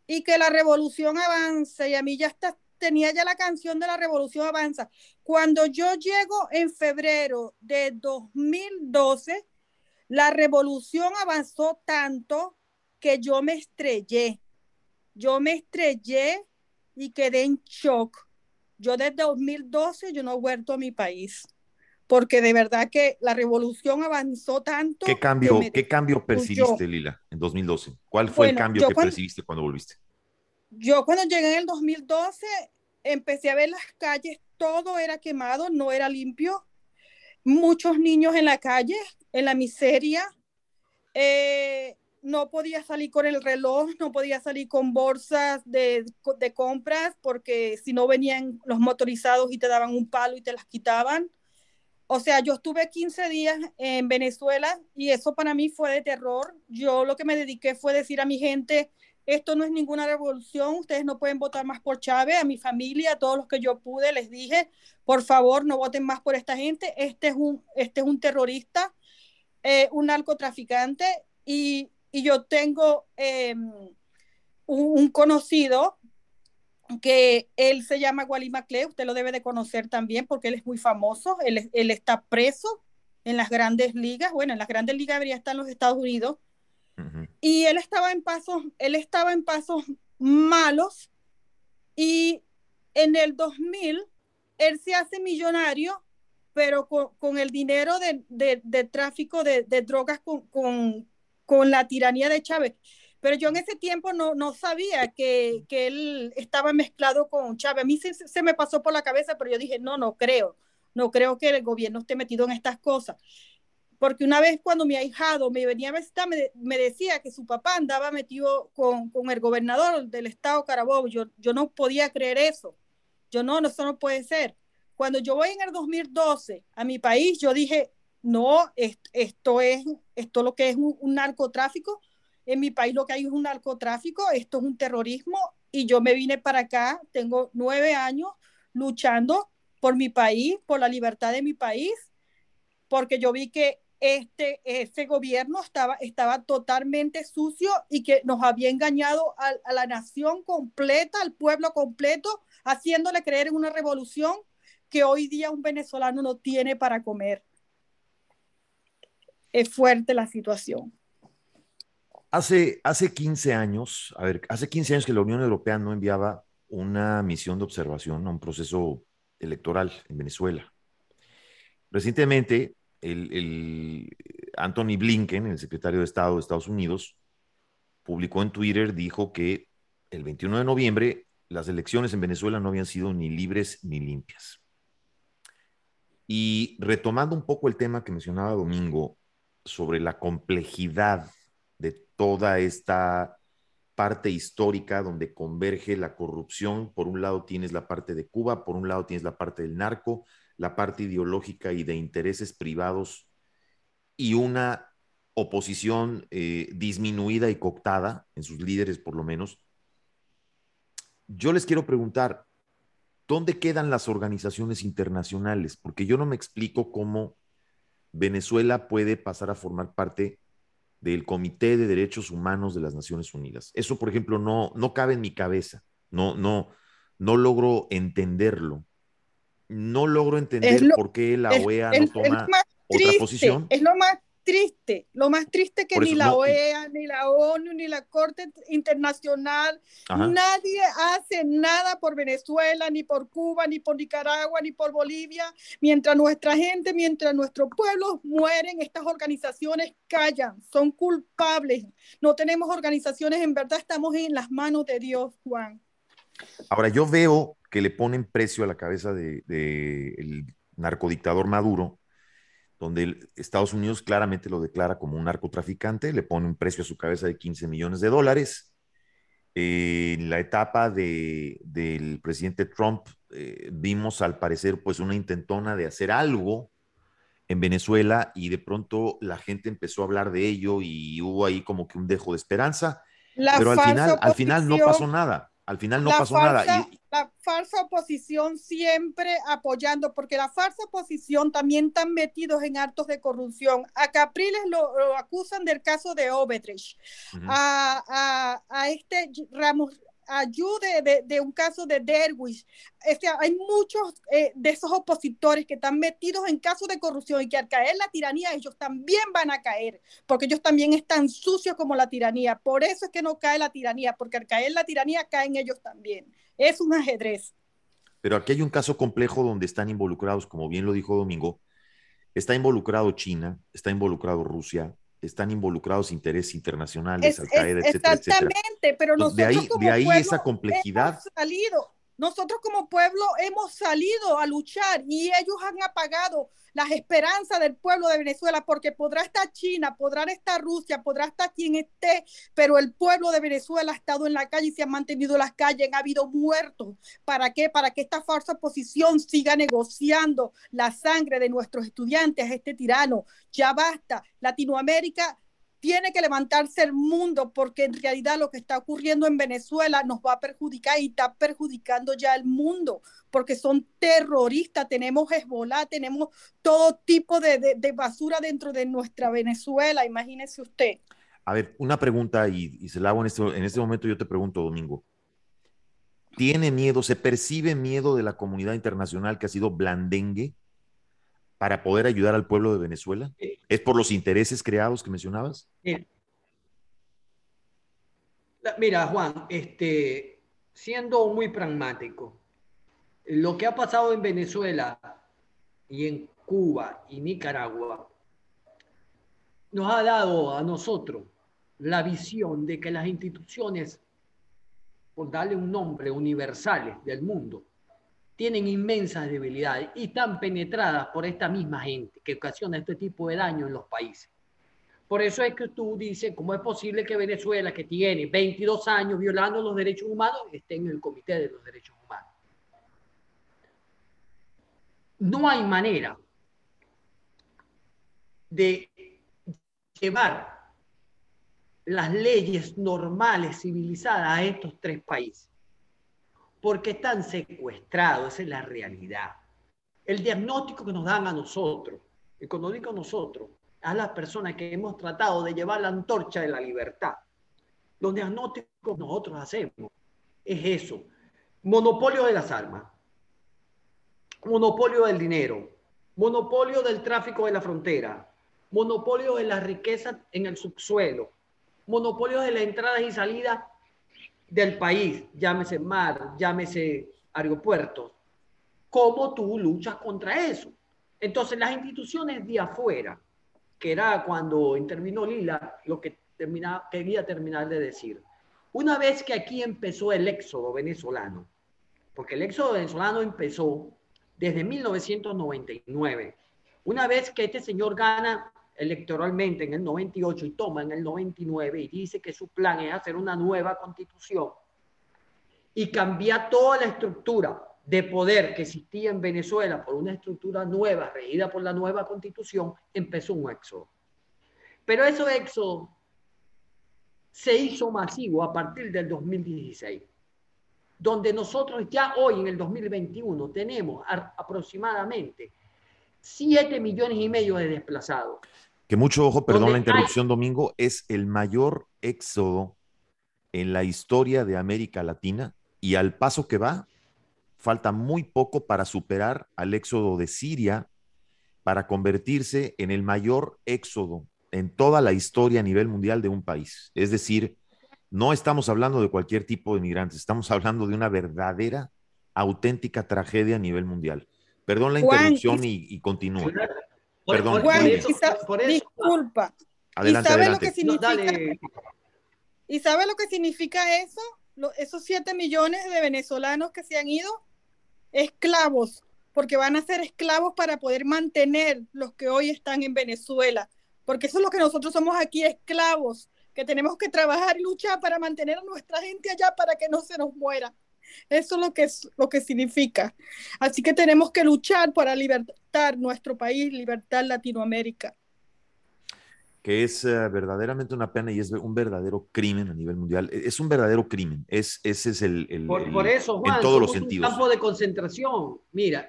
y que la revolución avanza y a mí ya tenía ya la canción de la revolución avanza. Cuando yo llego en febrero de 2012, la revolución avanzó tanto que yo me estrellé. Yo me estrellé y quedé en shock. Yo desde 2012 yo no he vuelto a mi país porque de verdad que la revolución avanzó tanto. ¿Qué cambio, ¿qué cambio percibiste, Lila, en 2012? ¿Cuál fue el cambio que percibiste cuando volviste? Yo cuando llegué en el 2012 empecé a ver las calles, todo era quemado, no era limpio. Muchos niños en la calle, en la miseria. Eh, no podía salir con el reloj, no podía salir con bolsas de, de, compras porque si no venían los motorizados y te daban un palo y te las quitaban. O sea, yo estuve 15 días en Venezuela y eso para mí fue de terror. Yo lo que me dediqué fue decir a mi gente, esto no es ninguna revolución, ustedes no pueden votar más por Chávez, a mi familia, a todos los que yo pude, les dije, por favor, no voten más por esta gente, este es un, este es un terrorista, eh, un narcotraficante y y yo tengo em, un, conocido que él se llama Wally McClay, usted lo debe de conocer también porque él es muy famoso, él, él está preso en las grandes ligas, bueno, en las grandes ligas debería estar en los Estados Unidos, y él estaba en pasos, él estaba en pasos malos, y en el 2000 él se hace millonario, pero con, el dinero de, de, tráfico de, drogas con, con la tiranía de Chávez. Pero yo en ese tiempo no, no sabía que, que, él estaba mezclado con Chávez. A mí se, se, me pasó por la cabeza, pero yo dije, no, no creo. No creo que el gobierno esté metido en estas cosas. Porque una vez cuando mi ahijado me venía a visitar, me, me decía que su papá andaba metido con, con el gobernador del estado Carabobo. Yo, yo no podía creer eso. Yo no, no, eso no puede ser. Cuando yo voy en el 2012 a mi país, yo dije, no, esto es, esto lo que es un, narcotráfico. En mi país lo que hay es un narcotráfico, esto es un terrorismo y yo me vine para acá, tengo nueve años luchando por mi país, por la libertad de mi país, porque yo vi que este, este gobierno estaba, estaba totalmente sucio y que nos había engañado a, a la nación completa, al pueblo completo, haciéndole creer en una revolución que hoy día un venezolano no tiene para comer es fuerte la situación. Hace, hace 15 años, a ver, hace 15 años que la Unión Europea no enviaba una misión de observación a un proceso electoral en Venezuela. Recientemente, el, el, Anthony Blinken, el secretario de Estado de Estados Unidos, publicó en Twitter, dijo que el 21 de noviembre las elecciones en Venezuela no habían sido ni libres ni limpias. Y retomando un poco el tema que mencionaba Domingo, sobre la complejidad de toda esta parte histórica donde converge la corrupción. Por un lado tienes la parte de Cuba, por un lado tienes la parte del narco, la parte ideológica y de intereses privados y una oposición eh, disminuida y cooptada en sus líderes por lo menos. Yo les quiero preguntar, ¿dónde quedan las organizaciones internacionales? Porque yo no me explico cómo Venezuela puede pasar a formar parte del Comité de Derechos Humanos de las Naciones Unidas. Eso, por ejemplo, no, no cabe en mi cabeza. No, no, no logro entenderlo. No logro entender por qué la OEA no toma otra posición. Es lo más triste, lo más triste que ni la OEA, ni la ONU, ni la Corte Internacional, nadie hace nada por Venezuela, ni por Cuba, ni por Nicaragua, ni por Bolivia. Mientras nuestra gente, mientras nuestros pueblos mueren, estas organizaciones callan, son culpables. No tenemos organizaciones, en verdad estamos en las manos de Dios, Juan. Ahora, yo veo que le ponen precio a la cabeza del de, narcodictador Maduro donde Estados Unidos claramente lo declara como un narcotraficante, le pone un precio a su cabeza de 15 millones de dólares. en la etapa de, del presidente Trump eh, vimos al parecer pues una intentona de hacer algo en Venezuela y de pronto la gente empezó a hablar de ello y hubo ahí como que un dejo de esperanza, pero al final, al final no pasó nada. Al final no pasó nada. La falsa oposición siempre apoyando, porque la falsa oposición también están metidos en actos de corrupción. A Capriles lo, acusan del caso de Obedrich. a, a, a, este Ramos, ayude de, un caso de Derwish. Este, hay muchos eh, de esos opositores que están metidos en casos de corrupción y que al caer la tiranía ellos también van a caer, porque ellos también están sucios como la tiranía. Por eso es que no cae la tiranía, porque al caer la tiranía caen ellos también. Es un ajedrez. Pero aquí hay un caso complejo donde están involucrados, como bien lo dijo Domingo, está involucrado China, está involucrado Rusia, están involucrados intereses internacionales, Al Qaeda, etcétera, Exactamente, pero nosotros de ahí, de ahí esa complejidad. Hemos salido, nosotros como pueblo hemos salido a luchar y ellos han apagado las esperanzas del pueblo de Venezuela, porque podrá estar China, podrá estar Rusia, podrá estar quien esté, pero el pueblo de Venezuela ha estado en la calle y se ha mantenido en las calles, ha habido muertos. ¿Para qué? Para que esta falsa oposición siga negociando la sangre de nuestros estudiantes, este tirano. Ya basta. Latinoamérica tiene que levantarse el mundo porque en realidad lo que está ocurriendo en Venezuela nos va a perjudicar y está perjudicando ya el mundo porque son terroristas, tenemos Hezbollah, tenemos todo tipo de, basura dentro de nuestra Venezuela, imagínese usted. A ver, una pregunta y, se la hago en este, en este momento, yo te pregunto, Domingo. ¿Tiene miedo, se percibe miedo de la comunidad internacional que ha sido blandengue para poder ayudar al pueblo de Venezuela? ¿Es por los intereses creados que mencionabas? Mira, Juan, este, siendo muy pragmático, lo que ha pasado en Venezuela y en Cuba y Nicaragua nos ha dado a nosotros la visión de que las instituciones, por darle un nombre, universales del mundo, tienen inmensas debilidades y están penetradas por esta misma gente que ocasiona este tipo de daño en los países. Por eso es que tú dices, ¿cómo es posible que Venezuela, que tiene 22 años violando los derechos humanos, esté en el Comité de los Derechos Humanos? No hay manera de llevar las leyes normales, civilizadas a estos tres países porque están secuestrados, esa es la realidad. El diagnóstico que nos dan a nosotros, y digo nosotros, a las personas que hemos tratado de llevar la antorcha de la libertad, los diagnósticos nosotros hacemos es eso, monopolio de las armas, monopolio del dinero, monopolio del tráfico de la frontera, monopolio de la riqueza en el subsuelo, monopolio de las entradas y salidas del país, llámese mar, llámese aeropuertos, ¿cómo tú luchas contra eso? Entonces, las instituciones de afuera, que era cuando intervino Lila, lo que termina, quería terminar de decir, una vez que aquí empezó el éxodo venezolano, porque el éxodo venezolano empezó desde 1999, una vez que este señor gana electoralmente en el 98 y toma en el 99 y dice que su plan es hacer una nueva constitución y cambiar toda la estructura de poder que existía en Venezuela por una estructura nueva, regida por la nueva constitución, empezó un éxodo. Pero ese éxodo se hizo masivo a partir del 2016, donde nosotros ya hoy en el 2021 tenemos aproximadamente 7 millones y medio de desplazados Que mucho ojo, perdón la interrupción, Domingo, es el mayor éxodo en la historia de América Latina y al paso que va, falta muy poco para superar al éxodo de Siria, para convertirse en el mayor éxodo en toda la historia a nivel mundial de un país. Es decir, no estamos hablando de cualquier tipo de migrantes, estamos hablando de una verdadera, auténtica tragedia a nivel mundial. Perdón la interrupción y, y continúo. Perdón. Juan, disculpa. Adelante, ¿Y sabe Lo que significa, ¿Y sabe lo que significa eso? esos siete millones de venezolanos que se han ido esclavos, porque van a ser esclavos para poder mantener los que hoy están en Venezuela, porque eso es lo que nosotros somos aquí, esclavos, que tenemos que trabajar y luchar para mantener a nuestra gente allá para que no se nos muera. Eso es lo que, es, lo que significa. Así que tenemos que luchar para libertar nuestro país, libertar Latinoamérica. Que es eh, verdaderamente una pena y es un verdadero crimen a nivel mundial. E, es un verdadero crimen. Es, ese es el. el por, eso, Juan, en todos los sentidos. un campo de concentración. Mira,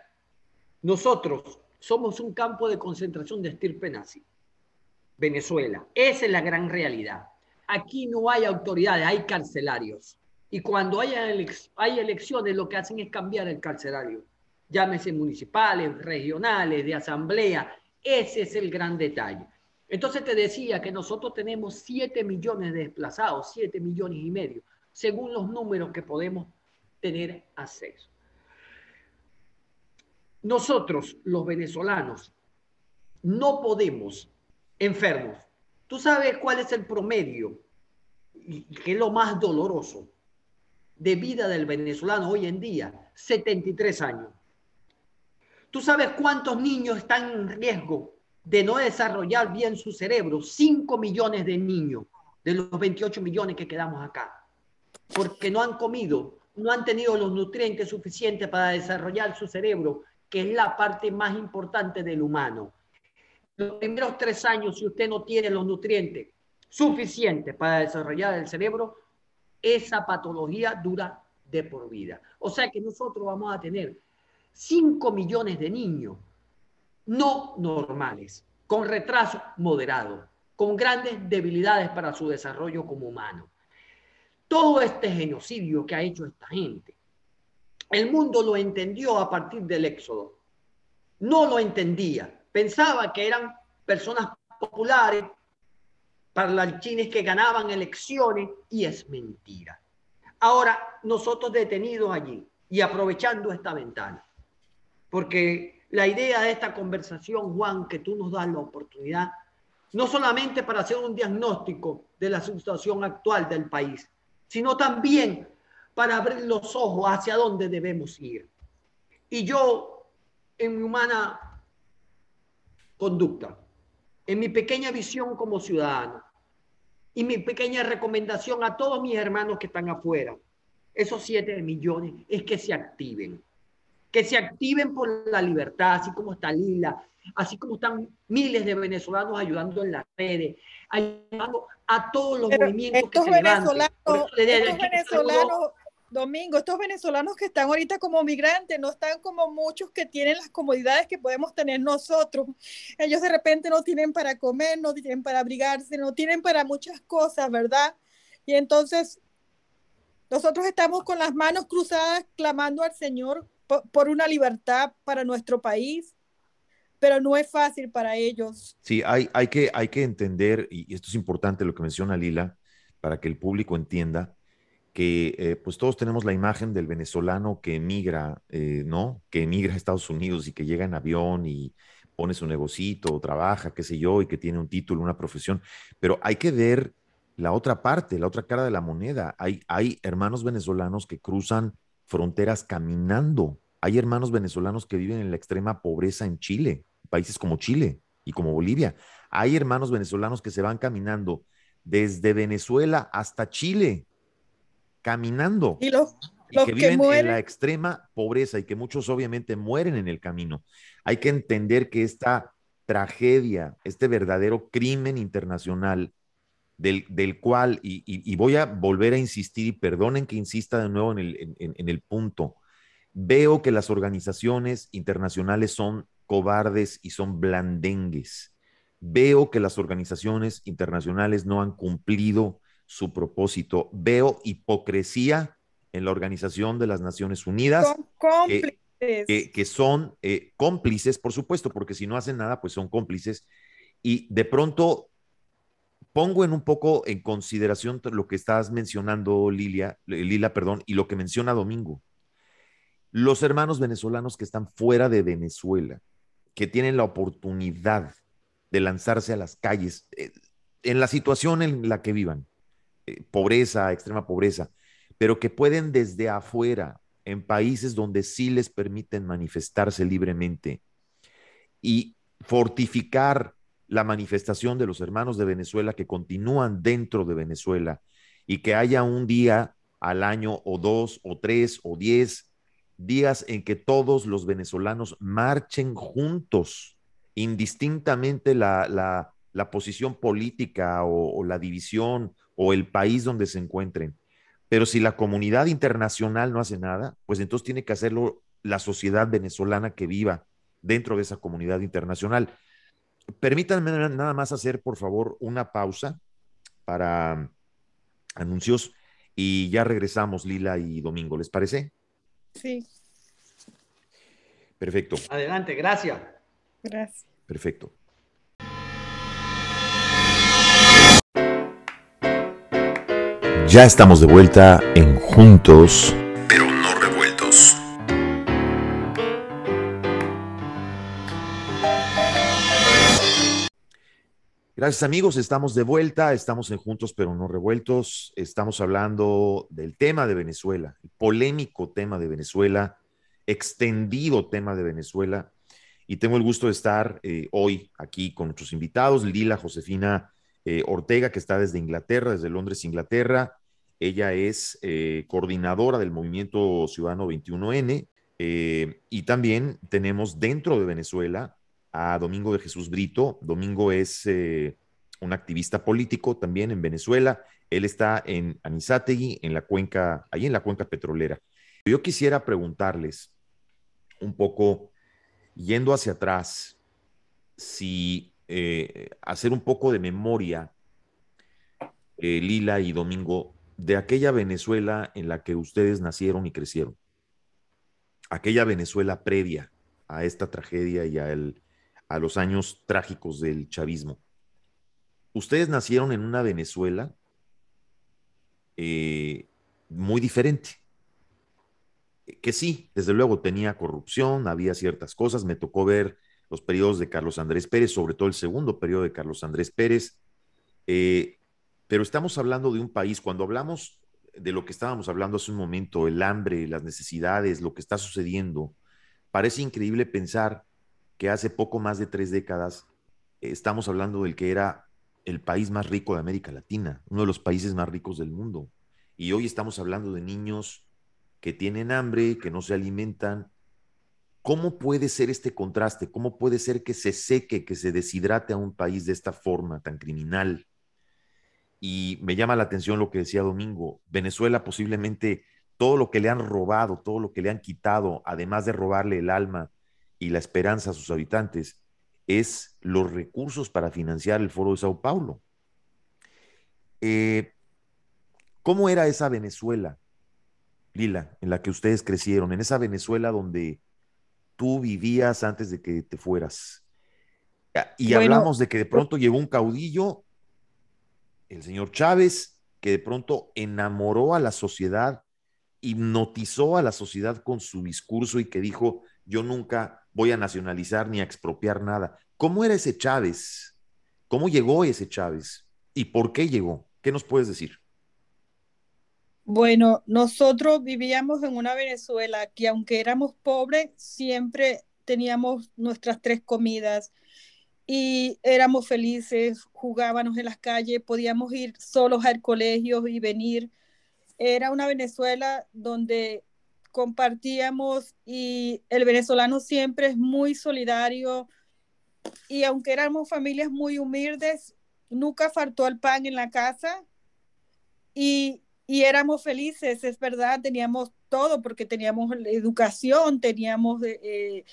nosotros somos un campo de concentración de estirpe nazi. Venezuela. Esa es la gran realidad. Aquí no hay autoridades, hay carcelarios. Y cuando hay, elecciones, lo que hacen es cambiar el carcelario. Llámese municipales, regionales, de asamblea. Ese es el gran detalle. Entonces te decía que nosotros tenemos 7 millones de desplazados, 7 millones y medio, según los números que podemos tener acceso. Nosotros, los venezolanos, no podemos enfermos. ¿Tú sabes cuál es el promedio? Y que es lo más doloroso de vida del venezolano hoy en día, 73 años. ¿Tú sabes cuántos niños están en riesgo de no desarrollar bien su cerebro? 5 millones de niños de los 28 millones que quedamos acá, porque no han comido, no han tenido los nutrientes suficientes para desarrollar su cerebro, que es la parte más importante del humano. Los primeros tres años, si usted no tiene los nutrientes suficientes para desarrollar el cerebro, esa patología dura de por vida. O sea que nosotros vamos a tener 5 millones de niños no normales, con retraso moderado, con grandes debilidades para su desarrollo como humano. Todo este genocidio que ha hecho esta gente, el mundo lo entendió a partir del éxodo. No lo entendía. Pensaba que eran personas populares, parlanchines que ganaban elecciones y es mentira. Ahora, nosotros detenidos allí y aprovechando esta ventana, porque la idea de esta conversación, Juan, que tú nos das la oportunidad, no solamente para hacer un diagnóstico de la situación actual del país, sino también para abrir los ojos hacia dónde debemos ir. Y yo, en mi humana conducta, en mi pequeña visión como ciudadano y mi pequeña recomendación a todos mis hermanos que están afuera, esos siete millones, es que se activen. Que se activen por la libertad, así como está Lila, así como están miles de venezolanos ayudando en las redes, ayudando a todos los movimientos que se levanten. Estos venezolanos Domingo, estos venezolanos que están ahorita como migrantes no están como muchos que tienen las comodidades que podemos tener nosotros. Ellos de repente no tienen para comer, no tienen para abrigarse, no tienen para muchas cosas, ¿verdad? Y entonces nosotros estamos con las manos cruzadas clamando al Señor por, una libertad para nuestro país, pero no es fácil para ellos. Sí, hay, hay, que, hay que entender, y esto es importante lo que menciona Lila, para que el público entienda, que eh, pues todos tenemos la imagen del venezolano que emigra, eh, ¿no? Que emigra a Estados Unidos y que llega en avión y pone su negocito, trabaja, qué sé yo, y que tiene un título, una profesión. Pero hay que ver la otra parte, la otra cara de la moneda. Hay, hay hermanos venezolanos que cruzan fronteras caminando. Hay hermanos venezolanos que viven en la extrema pobreza en Chile, países como Chile y como Bolivia. Hay hermanos venezolanos que se van caminando desde Venezuela hasta Chile caminando. Y los, que viven en la extrema pobreza y que muchos obviamente mueren en el camino. Hay que entender que esta tragedia, este verdadero crimen internacional del, del cual, y, voy a volver a insistir y perdonen que insista de nuevo en el, en el punto, veo que las organizaciones internacionales son cobardes y son blandengues Veo que las organizaciones internacionales no han cumplido su propósito. Veo hipocresía en la Organización de las Naciones Unidas. Son cómplices. Que, que, son eh, cómplices, por supuesto, porque si no hacen nada, pues son cómplices. Y de pronto pongo en un poco en consideración lo que estás mencionando, Lilia, Lila, perdón, y lo que menciona Domingo. Los hermanos venezolanos que están fuera de Venezuela, que tienen la oportunidad de lanzarse a las calles, eh, en la situación en la que vivan, eh, pobreza, extrema pobreza, pero que pueden desde afuera, en países donde sí les permiten manifestarse libremente y fortificar la manifestación de los hermanos de Venezuela que continúan dentro de Venezuela y que haya un día al año o dos o tres o diez días en que todos los venezolanos marchen juntos, indistintamente la, la, la posición política o, o la división o el país donde se encuentren. Pero si la comunidad internacional no hace nada, pues entonces tiene que hacerlo la sociedad venezolana que viva dentro de esa comunidad internacional. Permítanme nada más hacer, por favor, una pausa para anuncios y ya regresamos, Lila y Domingo. ¿Les parece? Sí. Perfecto. Adelante, gracias. Gracias. Perfecto. Ya estamos de vuelta en Juntos, pero no revueltos. Gracias amigos, estamos de vuelta, estamos en Juntos pero no revueltos, estamos hablando del tema de Venezuela, el polémico tema de Venezuela, extendido tema de Venezuela, y tengo el gusto de estar eh, hoy aquí con nuestros invitados, Lila Josefina eh, Ortega, que está desde Inglaterra, desde Londres, Inglaterra. Ella es eh, coordinadora del movimiento Ciudadano 21N, y también tenemos dentro de Venezuela a Domingo de Jesús Brito. Domingo es eh, un activista político también en Venezuela. Él está en Anizategui, en la cuenca, ahí en la cuenca petrolera. Yo quisiera preguntarles un poco, yendo hacia atrás, si eh, hacer un poco de memoria, eh, Lila y Domingo, de aquella Venezuela en la que ustedes nacieron y crecieron. Aquella Venezuela previa a esta tragedia y a el, a los años trágicos del chavismo. Ustedes nacieron en una Venezuela eh, muy diferente, que sí, desde luego tenía corrupción, había ciertas cosas, me tocó ver los periodos de Carlos Andrés Pérez, sobre todo el segundo periodo de Carlos Andrés Pérez, eh, pero estamos hablando de un país, cuando hablamos de lo que estábamos hablando hace un momento, el hambre, las necesidades, lo que está sucediendo, parece increíble pensar que hace poco más de tres décadas eh, estamos hablando del que era el país más rico de América Latina, uno de los países más ricos del mundo. Y hoy estamos hablando de niños que tienen hambre, que no se alimentan. ¿Cómo puede ser este contraste? ¿Cómo puede ser que se seque, que se deshidrate a un país de esta forma tan criminal? Y me llama la atención lo que decía Domingo. Venezuela posiblemente todo lo que le han robado, todo lo que le han quitado, además de robarle el alma, y la esperanza a sus habitantes es los recursos para financiar el Foro de Sao Paulo. Eh, ¿Cómo era esa Venezuela, Lila, en la que ustedes crecieron? En esa Venezuela donde tú vivías antes de que te fueras. Y hablamos de que de pronto llegó un caudillo, el señor Chávez, que de pronto enamoró a la sociedad, hipnotizó a la sociedad con su discurso y que dijo, yo nunca voy a nacionalizar ni a expropiar nada. ¿Cómo era ese Chávez? ¿Cómo llegó ese Chávez? ¿Y por qué llegó? ¿Qué nos puedes decir? Bueno, nosotros vivíamos en una Venezuela que aunque éramos pobres, siempre teníamos nuestras tres comidas y éramos felices, jugábamos en las calles, podíamos ir solos al colegio y venir. Era una Venezuela donde compartíamos y el venezolano siempre es muy solidario y aunque éramos familias muy humildes, nunca faltó el pan en la casa y, y éramos felices, es verdad, teníamos todo porque teníamos educación, teníamos eh,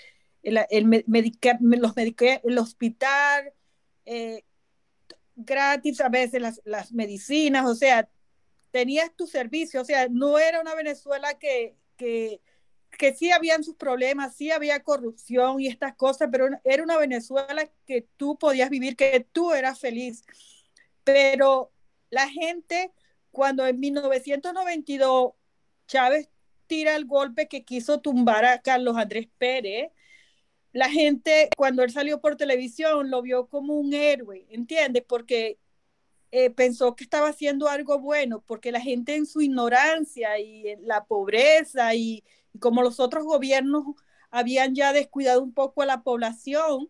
el, el, los el hospital, eh, gratis a veces las, las, medicinas, o sea, tenías tu servicio, o sea, no era una Venezuela que, que, que sí habían sus problemas, sí había corrupción y estas cosas, pero era una Venezuela que tú podías vivir, que tú eras feliz. Pero la gente, cuando en 1992 Chávez tira el golpe que quiso tumbar a Carlos Andrés Pérez, la gente cuando él salió por televisión lo vio como un héroe, ¿entiendes? Porque eh, pensó que estaba haciendo algo bueno, porque la gente en su ignorancia y en la pobreza y, como los otros gobiernos habían ya descuidado un poco a la población,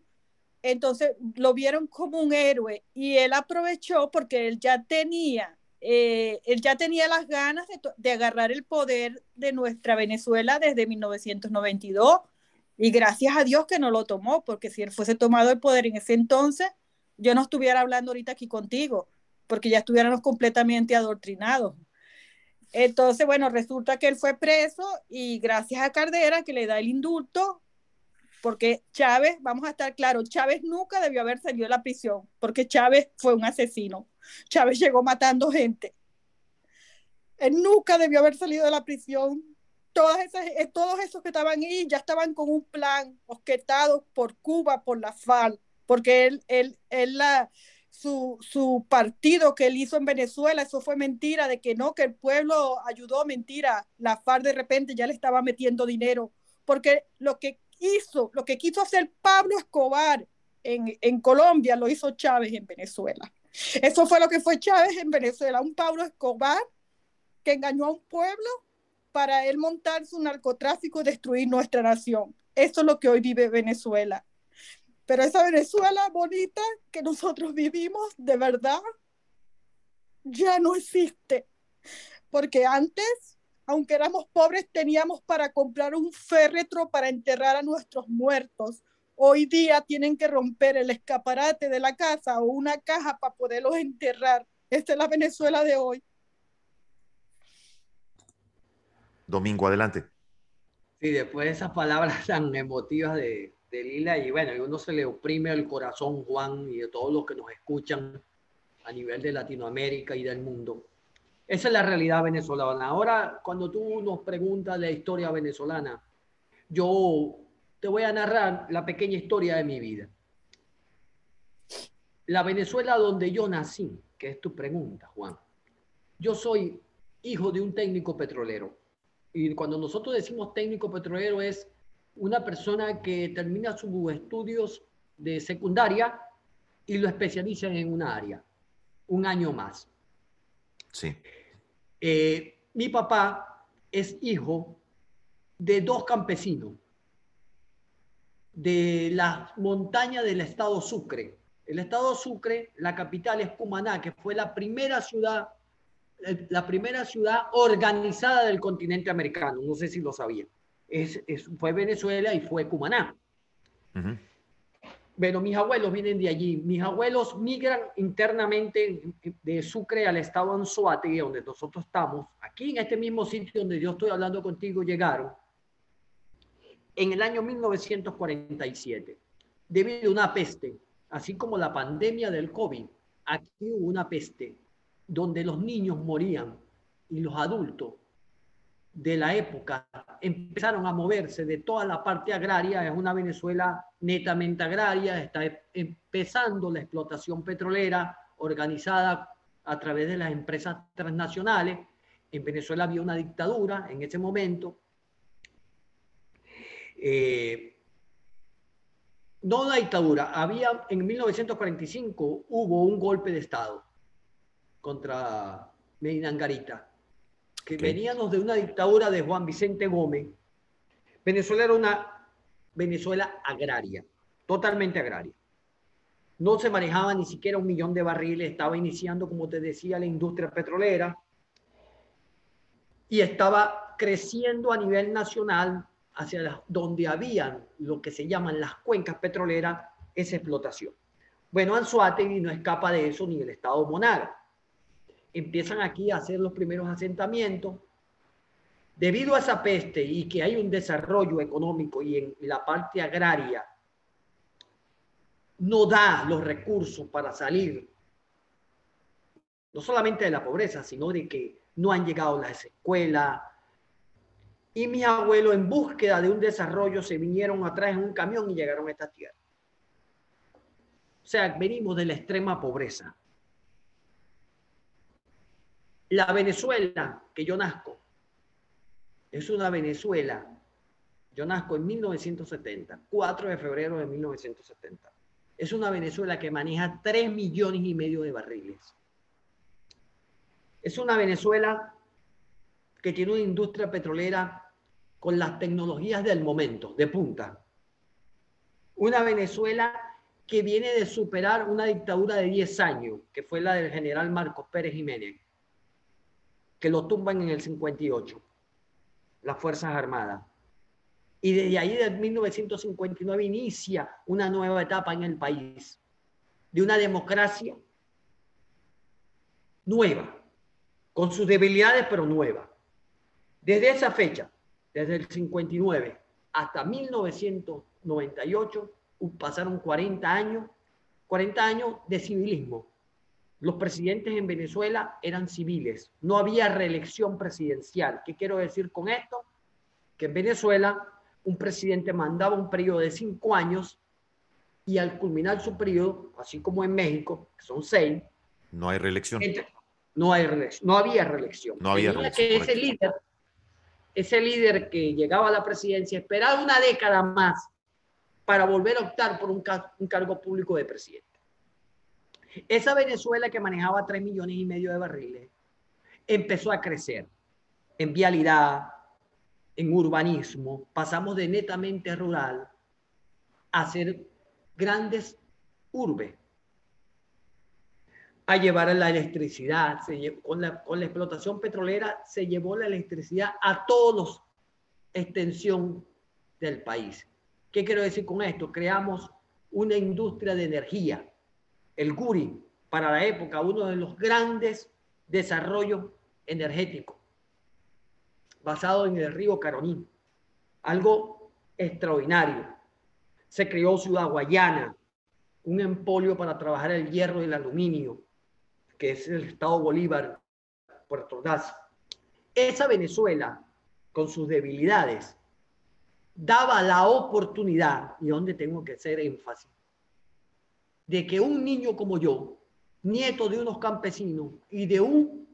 entonces lo vieron como un héroe y él aprovechó porque él ya tenía, eh, él ya tenía las ganas de, de, agarrar el poder de nuestra Venezuela desde 1992 y gracias a Dios que no lo tomó, porque si él fuese tomado el poder en ese entonces, yo no estuviera hablando ahorita aquí contigo, porque ya estuviéramos completamente adoctrinados. Entonces, bueno, resulta que él fue preso y gracias a Cardera que le da el indulto, porque Chávez, vamos a estar claros, Chávez nunca debió haber salido de la prisión, porque Chávez fue un asesino. Chávez llegó matando gente. Él nunca debió haber salido de la prisión. Todas esas, eh, todos esos que estaban ahí ya estaban con un plan objetado por Cuba, por la FARC, porque él, él, él la, su, su, partido que él hizo en Venezuela, eso fue mentira, de que no, que el pueblo ayudó, mentira, la FARC de repente ya le estaba metiendo dinero, porque lo que hizo, lo que quiso hacer Pablo Escobar en, en Colombia, lo hizo Chávez en Venezuela. Eso fue lo que fue Chávez en Venezuela, un Pablo Escobar que engañó a un pueblo para él montar su narcotráfico y destruir nuestra nación. Eso es lo que hoy vive Venezuela. Pero esa Venezuela bonita que nosotros vivimos, de verdad, ya no existe. Porque antes, aunque éramos pobres, teníamos para comprar un féretro para enterrar a nuestros muertos. Hoy día tienen que romper el escaparate de la casa o una caja para poderlos enterrar. Esta es la Venezuela de hoy. Domingo, adelante. Sí, después de esas palabras (laughs) tan emotivas de, Lila y bueno, y uno se le oprime el corazón, Juan, y de todos los que nos escuchan a nivel de Latinoamérica y del mundo. Esa es la realidad venezolana. Ahora, cuando tú nos preguntas la historia venezolana, yo te voy a narrar la pequeña historia de mi vida. La Venezuela donde yo nací, que es tu pregunta, Juan. Yo soy hijo de un técnico petrolero. Y cuando nosotros decimos técnico petrolero es una persona que termina sus estudios de secundaria y lo especializa en una área, un año más. Sí. Eh, mi papá es hijo de dos campesinos de las montañas del estado Sucre. El estado Sucre, la capital es Cumaná, que fue la primera ciudad, la primera ciudad organizada del continente americano. No sé si lo sabían es, fue Venezuela y fue Cumaná. Bueno, mis abuelos vienen de allí. Mis abuelos migran internamente de Sucre al estado Anzoátegui, donde nosotros estamos. Aquí en este mismo sitio donde yo estoy hablando contigo llegaron en el año 1947 debido a una peste, así como la pandemia del COVID. Aquí hubo una peste donde los niños morían y los adultos de la época empezaron a moverse de toda la parte agraria, es una Venezuela netamente agraria, está empezando la explotación petrolera organizada a través de las empresas transnacionales. En Venezuela había una dictadura en ese momento. Eh, no una dictadura, había en 1945 hubo un golpe de Estado contra Medina Angarita que veníamos de una dictadura de Juan Vicente Gómez, Venezuela era una Venezuela agraria, totalmente agraria. No se manejaba ni siquiera un millón de barriles, estaba iniciando, como te decía, la industria petrolera y estaba creciendo a nivel nacional hacia donde habían lo que se llaman las cuencas petroleras, esa explotación. Bueno, Anzuategui no escapa de eso ni el Estado Monar empiezan aquí a hacer los primeros asentamientos. Debido a esa peste y que hay un desarrollo económico y en la parte agraria no da los recursos para salir, no solamente de la pobreza, sino de que no han llegado las escuelas. Y mis abuelos en búsqueda de un desarrollo se vinieron atrás en un camión y llegaron a esta tierra. O sea, venimos de la extrema pobreza. La Venezuela que yo nazco es una Venezuela. Yo nazco en 1970, 4 de febrero de 1970. Es una Venezuela que maneja 3 millones y medio de barriles. Es una Venezuela que tiene una industria petrolera con las tecnologías del momento, de punta. Una Venezuela que viene de superar una dictadura de 10 años, que fue la del general Marcos Pérez Jiménez, que lo tumban en el 58, las Fuerzas Armadas. Y desde ahí, desde 1959, inicia una nueva etapa en el país, de una democracia nueva, con sus debilidades, pero nueva. Desde esa fecha, desde el 59 hasta 1998, pasaron 40 años, 40 años de civilismo. Los presidentes en Venezuela eran civiles, no había reelección presidencial. ¿Qué quiero decir con esto? Que en Venezuela un presidente mandaba un periodo de cinco años y al culminar su periodo, así como en México, que son seis, no hay reelección. no, hay reelección, no había reelección. No había reelección. Que ese líder, ese líder que llegaba a la presidencia esperaba una década más para volver a optar por un, un cargo público de presidente. Esa Venezuela que manejaba 3 millones y medio de barriles empezó a crecer en vialidad, en urbanismo, pasamos de netamente rural a ser grandes urbes, a llevar la electricidad. con, la, con la explotación petrolera se llevó la electricidad a todos extensión del país. ¿Qué quiero decir con esto? Creamos una industria de energía. El Guri, para la época, uno de los grandes desarrollos energéticos basado en el río Caroní. Algo extraordinario. Se creó Ciudad Guayana, un empolio para trabajar el hierro y el aluminio, que es el Estado Bolívar, Puerto Ordaz. Esa Venezuela, con sus debilidades, daba la oportunidad, y donde tengo que hacer énfasis, de que un niño como yo, nieto de unos campesinos y de un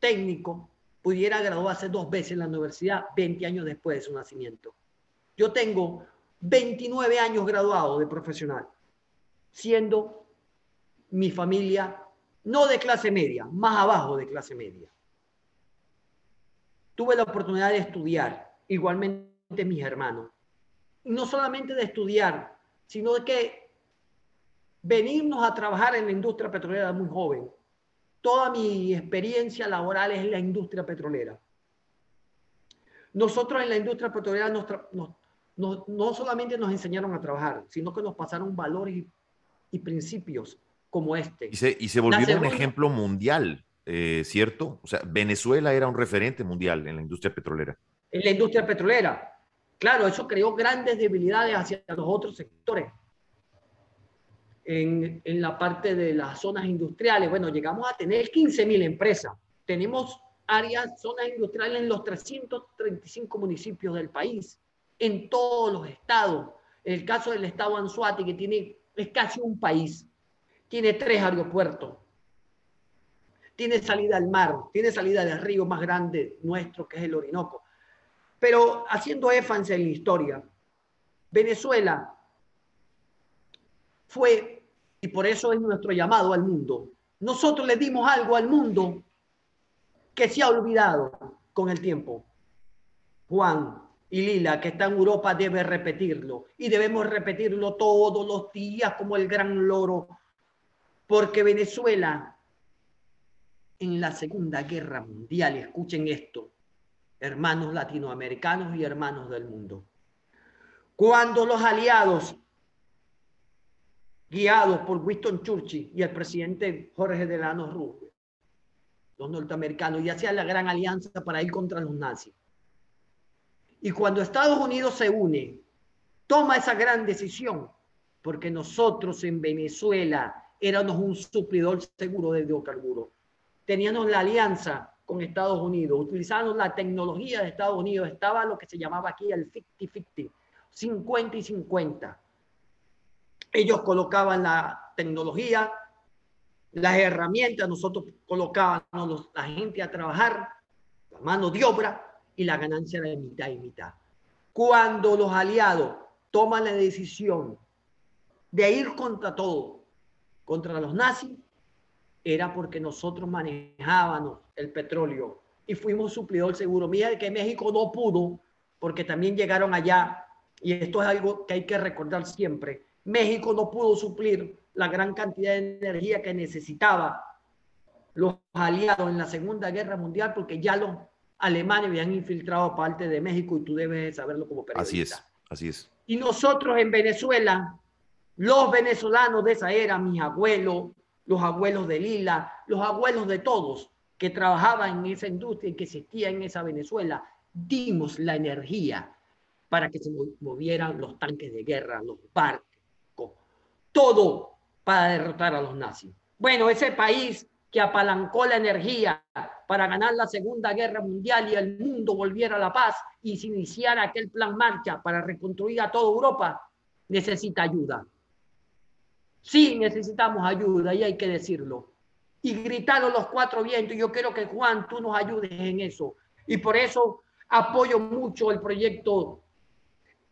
técnico, pudiera graduarse dos veces en la universidad 20 años después de su nacimiento. Yo tengo 29 años graduado de profesional, siendo mi familia no de clase media, más abajo de clase media. Tuve la oportunidad de estudiar, igualmente mis hermanos. No solamente de estudiar, sino de que venirnos a trabajar en la industria petrolera muy joven toda mi experiencia laboral es en la industria petrolera. Nosotros en la industria petrolera no solamente nos enseñaron a trabajar, sino que nos pasaron valores y, principios como este. Y se, y se volvió un ejemplo mundial, eh, ¿cierto? O sea, Venezuela era un referente mundial en la industria petrolera. En la industria petrolera. Claro, eso creó grandes debilidades hacia los otros sectores en, la parte de las zonas industriales. Bueno, llegamos a tener 15.000 empresas. Tenemos áreas, zonas industriales en los 335 municipios del país, en todos los estados. En el caso del estado Anzuati, que tiene, es casi un país, tiene tres aeropuertos, tiene salida al mar, tiene salida del río más grande nuestro, que es el Orinoco. Pero haciendo énfasis en la historia, Venezuela fue y por eso es nuestro llamado al mundo. Nosotros le dimos algo al mundo que se ha olvidado con el tiempo. Juan y Lila, que está en Europa, debe repetirlo. Y debemos repetirlo todos los días como el gran loro. Porque Venezuela, en la Segunda Guerra Mundial, escuchen esto, hermanos latinoamericanos y hermanos del mundo. Cuando los aliados guiados por Winston Churchill y el presidente Jorge Delano Roosevelt, los norteamericanos, y hacían la gran alianza para ir contra los nazis. Y cuando Estados Unidos se une, toma esa gran decisión, porque nosotros en Venezuela éramos un suplidor seguro de hidrocarburos. Teníamos la alianza con Estados Unidos, utilizábamos la tecnología de Estados Unidos, estaba lo que se llamaba aquí el 50-50, 50 y 50. Ellos colocaban la tecnología, las herramientas, nosotros colocábamos la gente a trabajar, la mano de obra y la ganancia de mitad y mitad. Cuando los aliados toman la decisión de ir contra todo, contra los nazis, era porque nosotros manejábamos el petróleo y fuimos suplidor seguro. Mira que México no pudo, porque también llegaron allá, y esto es algo que hay que recordar siempre, México no pudo suplir la gran cantidad de energía que necesitaba los aliados en la Segunda Guerra Mundial, porque ya los alemanes habían infiltrado parte de México y tú debes saberlo como periodista. Así es, así es. Y nosotros en Venezuela, los venezolanos de esa era, mis abuelos, los abuelos de Lila, los abuelos de todos que trabajaban en esa industria y que existía en esa Venezuela, dimos la energía para que se movieran los tanques de guerra, los barcos, todo para derrotar a los nazis. Bueno, ese país que apalancó la energía para ganar la Segunda Guerra Mundial y el mundo volviera a la paz y se iniciara aquel plan marcha para reconstruir a toda Europa, necesita ayuda. Sí, necesitamos ayuda y hay que decirlo. Y gritarlo los cuatro vientos. Yo quiero que Juan, tú nos ayudes en eso. Y por eso apoyo mucho el proyecto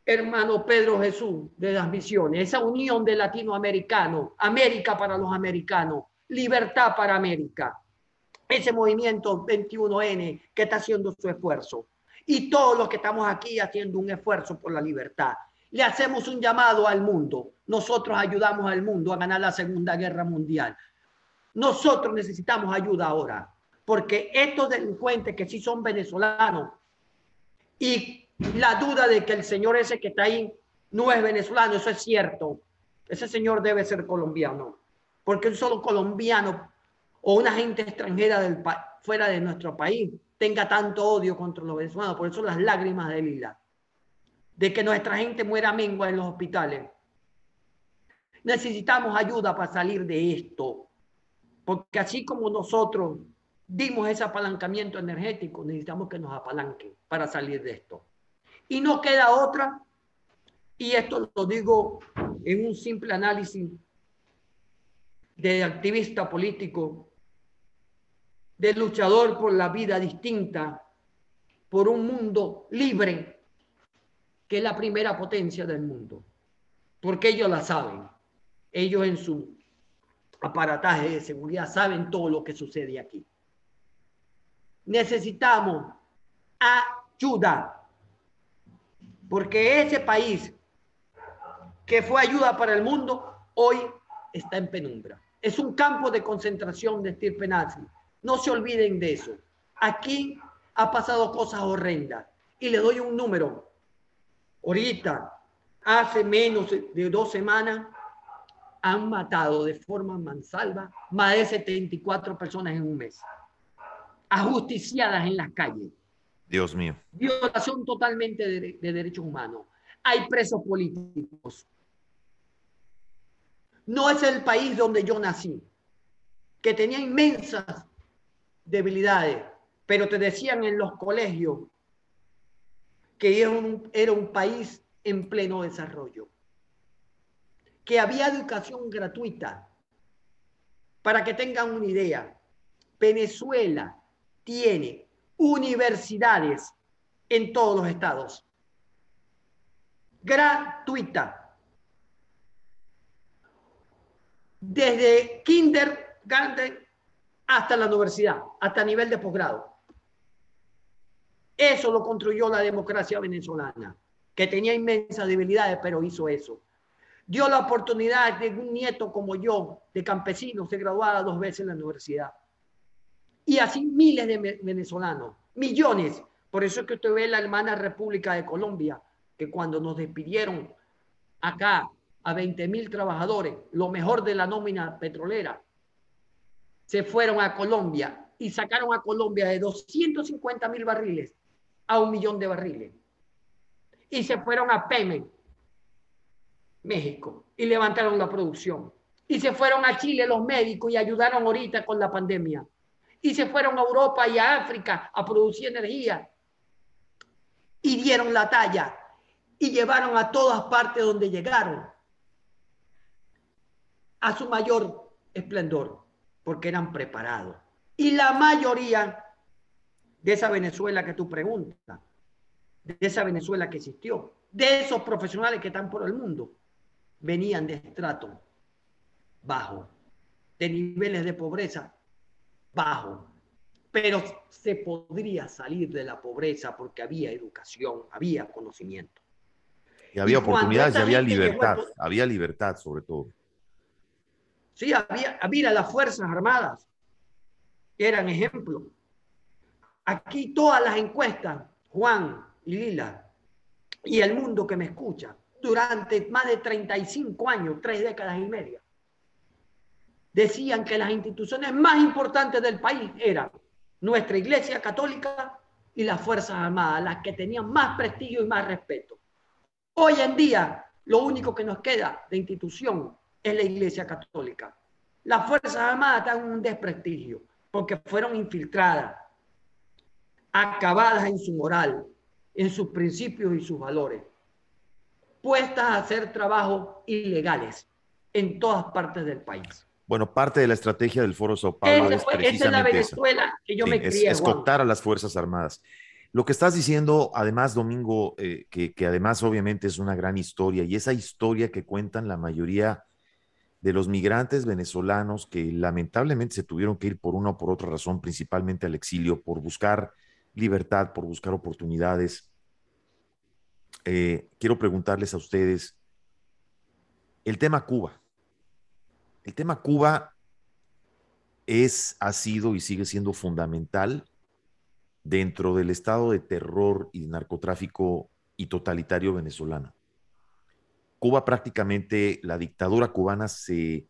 hermano Pedro Jesús de las misiones, esa unión de latinoamericanos, América para los americanos, libertad para América, ese movimiento 21N que está haciendo su esfuerzo. Y todos los que estamos aquí haciendo un esfuerzo por la libertad. Le hacemos un llamado al mundo. Nosotros ayudamos al mundo a ganar la Segunda Guerra Mundial. Nosotros necesitamos ayuda ahora, porque estos delincuentes que sí son venezolanos y la duda de que el señor ese que está ahí no es venezolano, eso es cierto. Ese señor debe ser colombiano, porque un solo colombiano o una gente extranjera del fuera de nuestro país tenga tanto odio contra los venezolanos. Por eso las lágrimas de Lila, de que nuestra gente muera mengua en los hospitales. Necesitamos ayuda para salir de esto, porque así como nosotros dimos ese apalancamiento energético, necesitamos que nos apalanquen para salir de esto. Y no queda otra, y esto lo digo en un simple análisis de activista político, de luchador por la vida distinta, por un mundo libre, que es la primera potencia del mundo, porque ellos la saben, ellos en su aparataje de seguridad saben todo lo que sucede aquí. Necesitamos ayuda porque ese país que fue ayuda para el mundo, hoy está en penumbra. Es un campo de concentración de estirpe nazi. No se olviden de eso. Aquí ha pasado cosas horrendas. Y le doy un número. Ahorita, hace menos de dos semanas, han matado de forma mansalva más de 74 personas en un mes. Ajusticiadas en las calles. Dios mío. Violación totalmente de, de derechos humanos. Hay presos políticos. No es el país donde yo nací, que tenía inmensas debilidades, pero te decían en los colegios que era un, era un país en pleno desarrollo, que había educación gratuita. Para que tengan una idea, Venezuela tiene universidades en todos los estados. Gratuita. Desde kindergarten hasta la universidad, hasta nivel de posgrado. Eso lo construyó la democracia venezolana, que tenía inmensas debilidades, pero hizo eso. Dio la oportunidad de un nieto como yo, de campesino, se graduara dos veces en la universidad y así miles de venezolanos, millones. Por eso es que usted ve la hermana República de Colombia, que cuando nos despidieron acá a 20 mil trabajadores, lo mejor de la nómina petrolera, se fueron a Colombia y sacaron a Colombia de 250 mil barriles a un millón de barriles. Y se fueron a Pemex. México y levantaron la producción. Y se fueron a Chile los médicos y ayudaron ahorita con la pandemia. Y se fueron a Europa y a África a producir energía. Y dieron la talla. Y llevaron a todas partes donde llegaron a su mayor esplendor, porque eran preparados. Y la mayoría de esa Venezuela que tú preguntas, de esa Venezuela que existió, de esos profesionales que están por el mundo, venían de estrato bajo, de niveles de pobreza bajo. Pero se podría salir de la pobreza porque había educación, había conocimiento. Y había oportunidades y había libertad, había libertad sobre todo. Sí, había, había las Fuerzas Armadas, que eran ejemplo. Aquí todas las encuestas, Juan y Lila, y el mundo que me escucha, durante más de 35 años, tres décadas y media, decían que las instituciones más importantes del país eran nuestra Iglesia Católica y las Fuerzas Armadas, las que tenían más prestigio y más respeto. Hoy en día, lo único que nos queda de institución es la Iglesia Católica. Las Fuerzas Armadas están en un desprestigio porque fueron infiltradas, acabadas en su moral, en sus principios y sus valores, puestas a hacer trabajos ilegales en todas partes del país. Bueno, parte de la estrategia del Foro Sao Paulo es, precisamente esa es la Venezuela que yo me crié. Es, a las Fuerzas Armadas. Lo que estás diciendo, además, Domingo, eh, que, que, además obviamente es una gran historia, y esa historia que cuentan la mayoría de los migrantes venezolanos que lamentablemente se tuvieron que ir por una o por otra razón, principalmente al exilio, por buscar libertad, por buscar oportunidades. Eh, quiero preguntarles a ustedes, el tema Cuba. El tema Cuba es, ha sido y sigue siendo fundamental dentro del estado de terror y narcotráfico y totalitario venezolano. Cuba prácticamente, la dictadura cubana se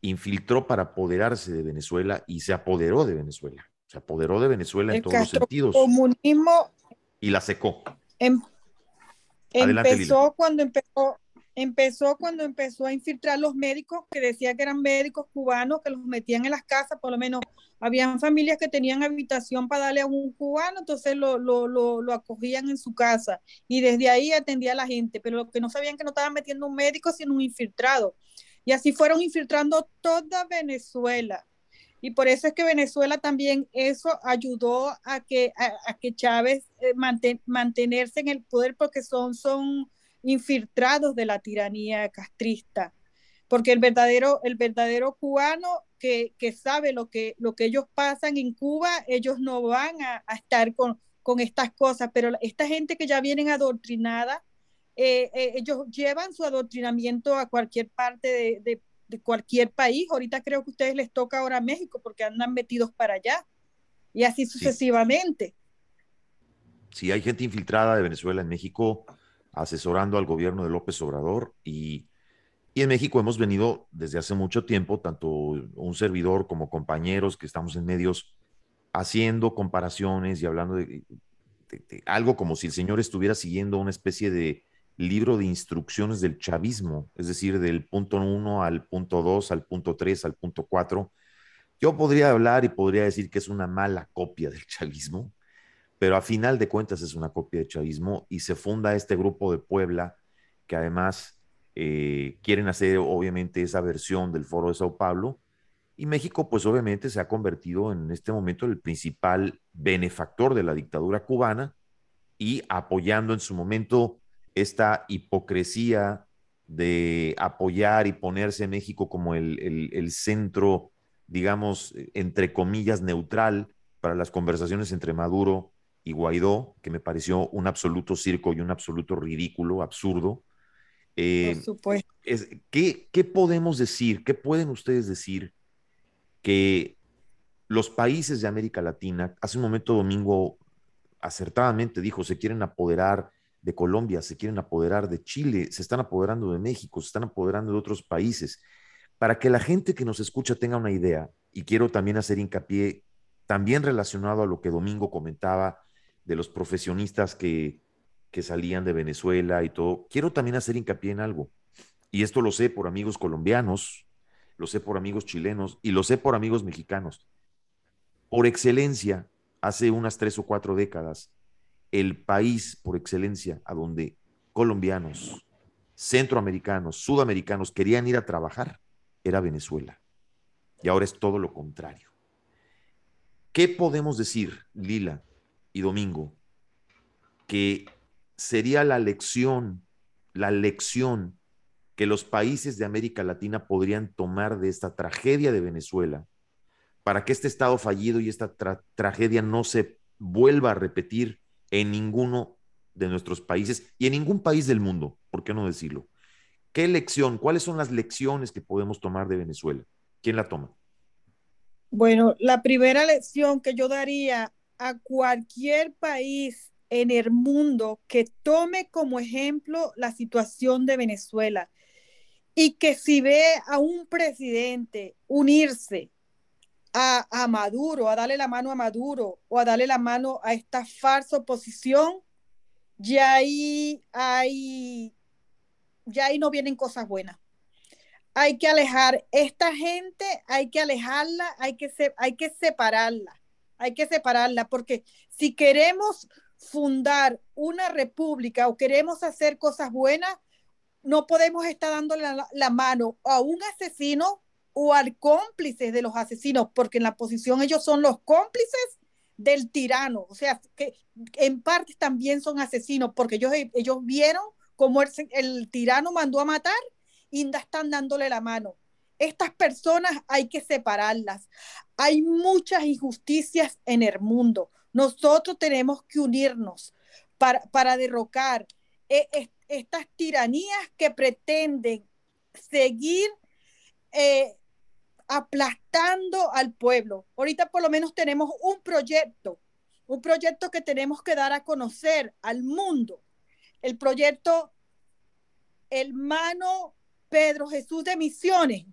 infiltró para apoderarse de Venezuela y se apoderó de Venezuela. Se apoderó de Venezuela en todos los sentidos. comunismo y la secó. Em, empezó cuando empezó empezó cuando empezó a infiltrar los médicos que decía que eran médicos cubanos que los metían en las casas, por lo menos habían familias que tenían habitación para darle a un cubano, entonces lo, lo, lo, lo, acogían en su casa y desde ahí atendía a la gente, pero lo que no sabían que no estaban metiendo un médico, sino un infiltrado. Y así fueron infiltrando toda Venezuela. Y por eso es que Venezuela también eso ayudó a que, a, que Chávez eh, mantenerse en el poder porque son, son infiltrados de la tiranía castrista. Porque el verdadero, el verdadero cubano que, que sabe lo que, lo que ellos pasan en Cuba, ellos no van a, a estar con, con estas cosas, pero esta gente que ya vienen adoctrinada, eh, eh, ellos llevan su adoctrinamiento a cualquier parte de, de, de cualquier país. Ahorita creo que a ustedes les toca ahora México porque andan metidos para allá y así sucesivamente. Sí. hay gente infiltrada de Venezuela en México asesorando al gobierno de López Obrador y, y en México hemos venido desde hace mucho tiempo, tanto un servidor como compañeros que estamos en medios, haciendo comparaciones y hablando de algo como si el señor estuviera siguiendo una especie de libro de instrucciones del chavismo, es decir, del punto 1 al punto 2, al punto 3, al punto 4. Yo podría hablar y podría decir que es una mala copia del (laughs) chavismo, pero a final de cuentas es una copia del chavismo y se funda este grupo de Puebla que además eh, quieren hacer obviamente esa versión del Foro de Sao Paulo. Y México, pues obviamente se ha convertido en este momento el principal benefactor de la dictadura cubana y apoyando en su momento esta hipocresía de apoyar y ponerse México como el, centro, digamos, entre comillas, neutral para las conversaciones entre Maduro y Guaidó, que me pareció un absoluto circo y un absoluto ridículo, absurdo. Eh, Por supuesto. ¿qué, ¿Qué podemos decir? ¿Qué pueden ustedes decir que los países de América Latina, hace un momento Domingo acertadamente dijo, se quieren apoderar de Colombia, se quieren apoderar de Chile, se están apoderando de México, se están apoderando de otros países. Para que la gente que nos escucha tenga una idea, y quiero también hacer hincapié, también relacionado a lo que Domingo comentaba de los profesionistas que, que salían de Venezuela y todo, quiero también hacer hincapié en algo. y esto lo sé por amigos colombianos, lo sé por amigos chilenos y lo sé por amigos mexicanos. Por excelencia, hace unas tres o cuatro décadas, el país por excelencia a donde colombianos, centroamericanos, sudamericanos querían ir a trabajar era Venezuela. Y ahora es todo lo contrario. ¿Qué podemos decir, Lila y Domingo, que sería la lección, la lección que los países de América Latina podrían tomar de esta tragedia de Venezuela para que este Estado fallido y esta tragedia no se vuelva a repetir en ninguno de nuestros países y en ningún país del mundo, ¿por qué no decirlo? ¿Qué lección, cuáles son las lecciones que podemos tomar de Venezuela? ¿Quién la toma? Bueno, la primera lección que yo daría a cualquier país en el mundo que tome como ejemplo la situación de Venezuela y que si ve a un presidente unirse a, Maduro, a darle la mano a Maduro o a darle la mano a esta falsa oposición, ya ahí, ahí, ya ahí no vienen cosas buenas. Hay que alejar esta gente, hay que alejarla, hay que, hay que separarla, hay que separarla, porque si queremos fundar una república o queremos hacer cosas buenas, no podemos estar dándole la, mano a un asesino o al cómplice de los asesinos, porque en la posición ellos son los cómplices del tirano, o sea, que en parte también son asesinos, porque ellos, ellos vieron cómo el, el tirano mandó a matar y están dándole la mano. Estas personas hay que separarlas. Hay muchas injusticias en el mundo. Nosotros tenemos que unirnos para, para derrocar eh, estas tiranías que pretenden seguir eh, aplastando al pueblo. Ahorita por lo menos tenemos un proyecto, un proyecto que tenemos que dar a conocer al mundo. El proyecto Hermano Pedro Jesús de Misiones,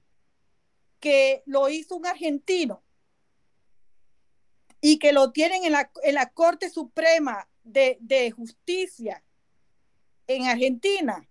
que lo hizo un argentino y que lo tienen en la, en la Corte Suprema de, de Justicia en Argentina,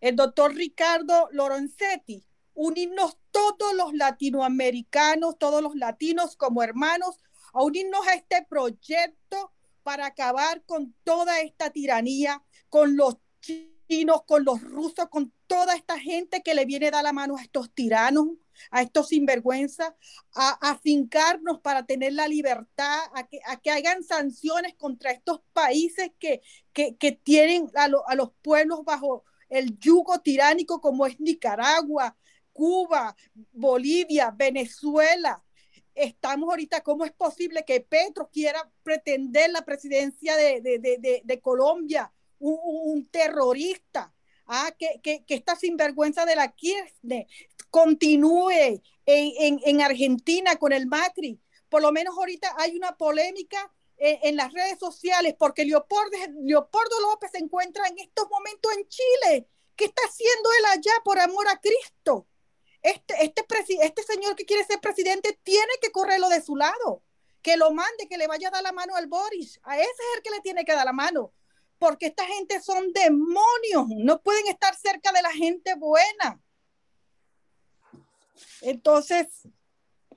el doctor Ricardo Lorenzetti, unirnos todos los latinoamericanos, todos los latinos como hermanos, a unirnos a este proyecto para acabar con toda esta tiranía, con los chinos, con los rusos, con toda esta gente que le viene a dar la mano a estos tiranos, a estos sinvergüenzas, a afincarnos para tener la libertad, a que, a que hagan sanciones contra estos países que, que, que tienen a, a los pueblos bajo el yugo tiránico como es Nicaragua, Cuba, Bolivia, Venezuela. Estamos ahorita, ¿cómo es posible que Petro quiera pretender la presidencia de, de, de, de Colombia? Un, terrorista, ah, que, que, que esta sinvergüenza de la Kirchner continúe en, en, en, Argentina con el Macri. Por lo menos ahorita hay una polémica en, en las redes sociales porque Leopoldo, Leopoldo López se encuentra en estos momentos en Chile. ¿Qué está haciendo él allá por amor a Cristo? Este, este, este señor que quiere ser presidente tiene que correrlo de su lado, que lo mande, que le vaya a dar la mano al Boris. A ese es el que le tiene que dar la mano, porque esta gente son demonios, no pueden estar cerca de la gente buena. Entonces,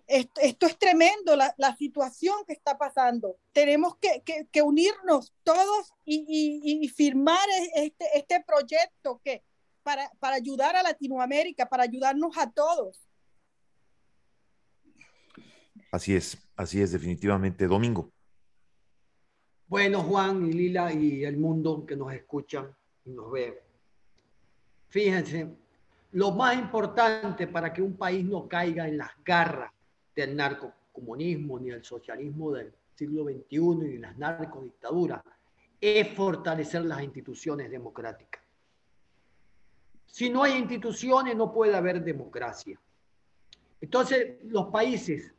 esto, es tremendo, la, la, situación que está pasando. Tenemos que, que, que unirnos todos y, y, y, firmar este, este proyecto que para, para ayudar a Latinoamérica, para ayudarnos a todos. Así es, así es, definitivamente. Domingo. Bueno, Juan y Lila y el mundo que nos escuchan y nos ve. Fíjense, lo más importante para que un país no caiga en las garras del narcocomunismo ni el socialismo del siglo XXI ni las narcodictaduras es fortalecer las instituciones democráticas. Si no hay instituciones, no puede haber democracia. Entonces, los países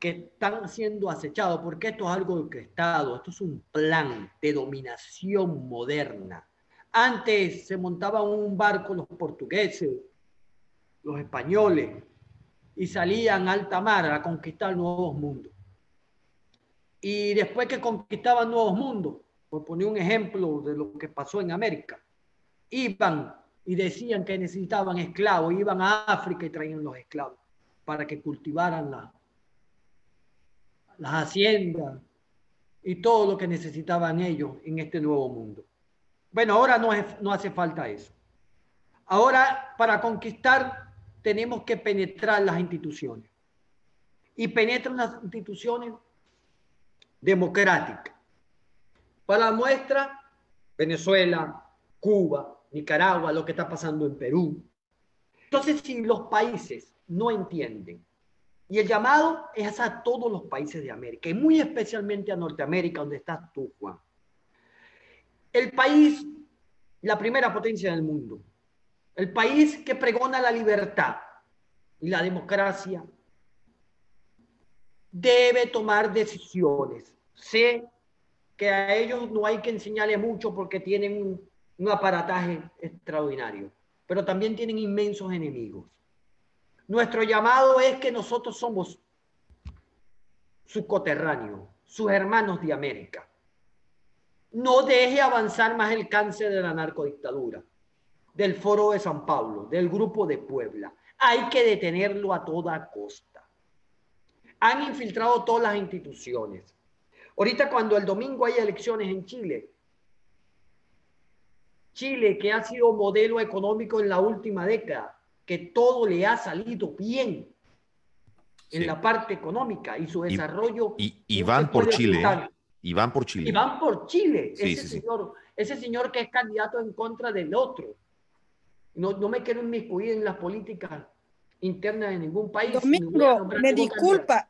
que están siendo acechados, porque esto es algo de Estado, esto es un plan de dominación moderna. Antes se montaban un barco los portugueses, los españoles, y salían a alta mar a conquistar nuevos mundos. Y después que conquistaban nuevos mundos, por poner un ejemplo de lo que pasó en América, iban y decían que necesitaban esclavos, iban a África y traían los esclavos para que cultivaran la, las haciendas y todo lo que necesitaban ellos en este nuevo mundo. Bueno, ahora no, no hace falta eso. Ahora, para conquistar, tenemos que penetrar las instituciones. Y penetran las instituciones democráticas. Para muestra, Venezuela, Cuba, Nicaragua, lo que está pasando en Perú. Entonces, si los países no entienden, y el llamado es a todos los países de América, y muy especialmente a Norteamérica, donde estás tú, Juan. El país, la primera potencia del mundo, el país que pregona la libertad y la democracia, debe tomar decisiones. Sé que a ellos no hay que enseñarle mucho porque tienen un un aparataje extraordinario, pero también tienen inmensos enemigos. Nuestro llamado es que nosotros somos sus coterráneos, sus hermanos de América. No deje avanzar más el cáncer de la narcodictadura, del Foro de San Pablo, del Grupo de Puebla. Hay que detenerlo a toda costa. Han infiltrado todas las instituciones. Ahorita cuando el domingo hay elecciones en Chile, Chile, que ha sido modelo económico en la última década, que todo le ha salido bien en la parte económica y su desarrollo. Y, van por Chile. Y van por Chile. Y van por Chile. ese, señor, ese señor que es candidato en contra del otro. No, no me quiero inmiscuir en las políticas internas de ningún país. Domingo, me disculpa,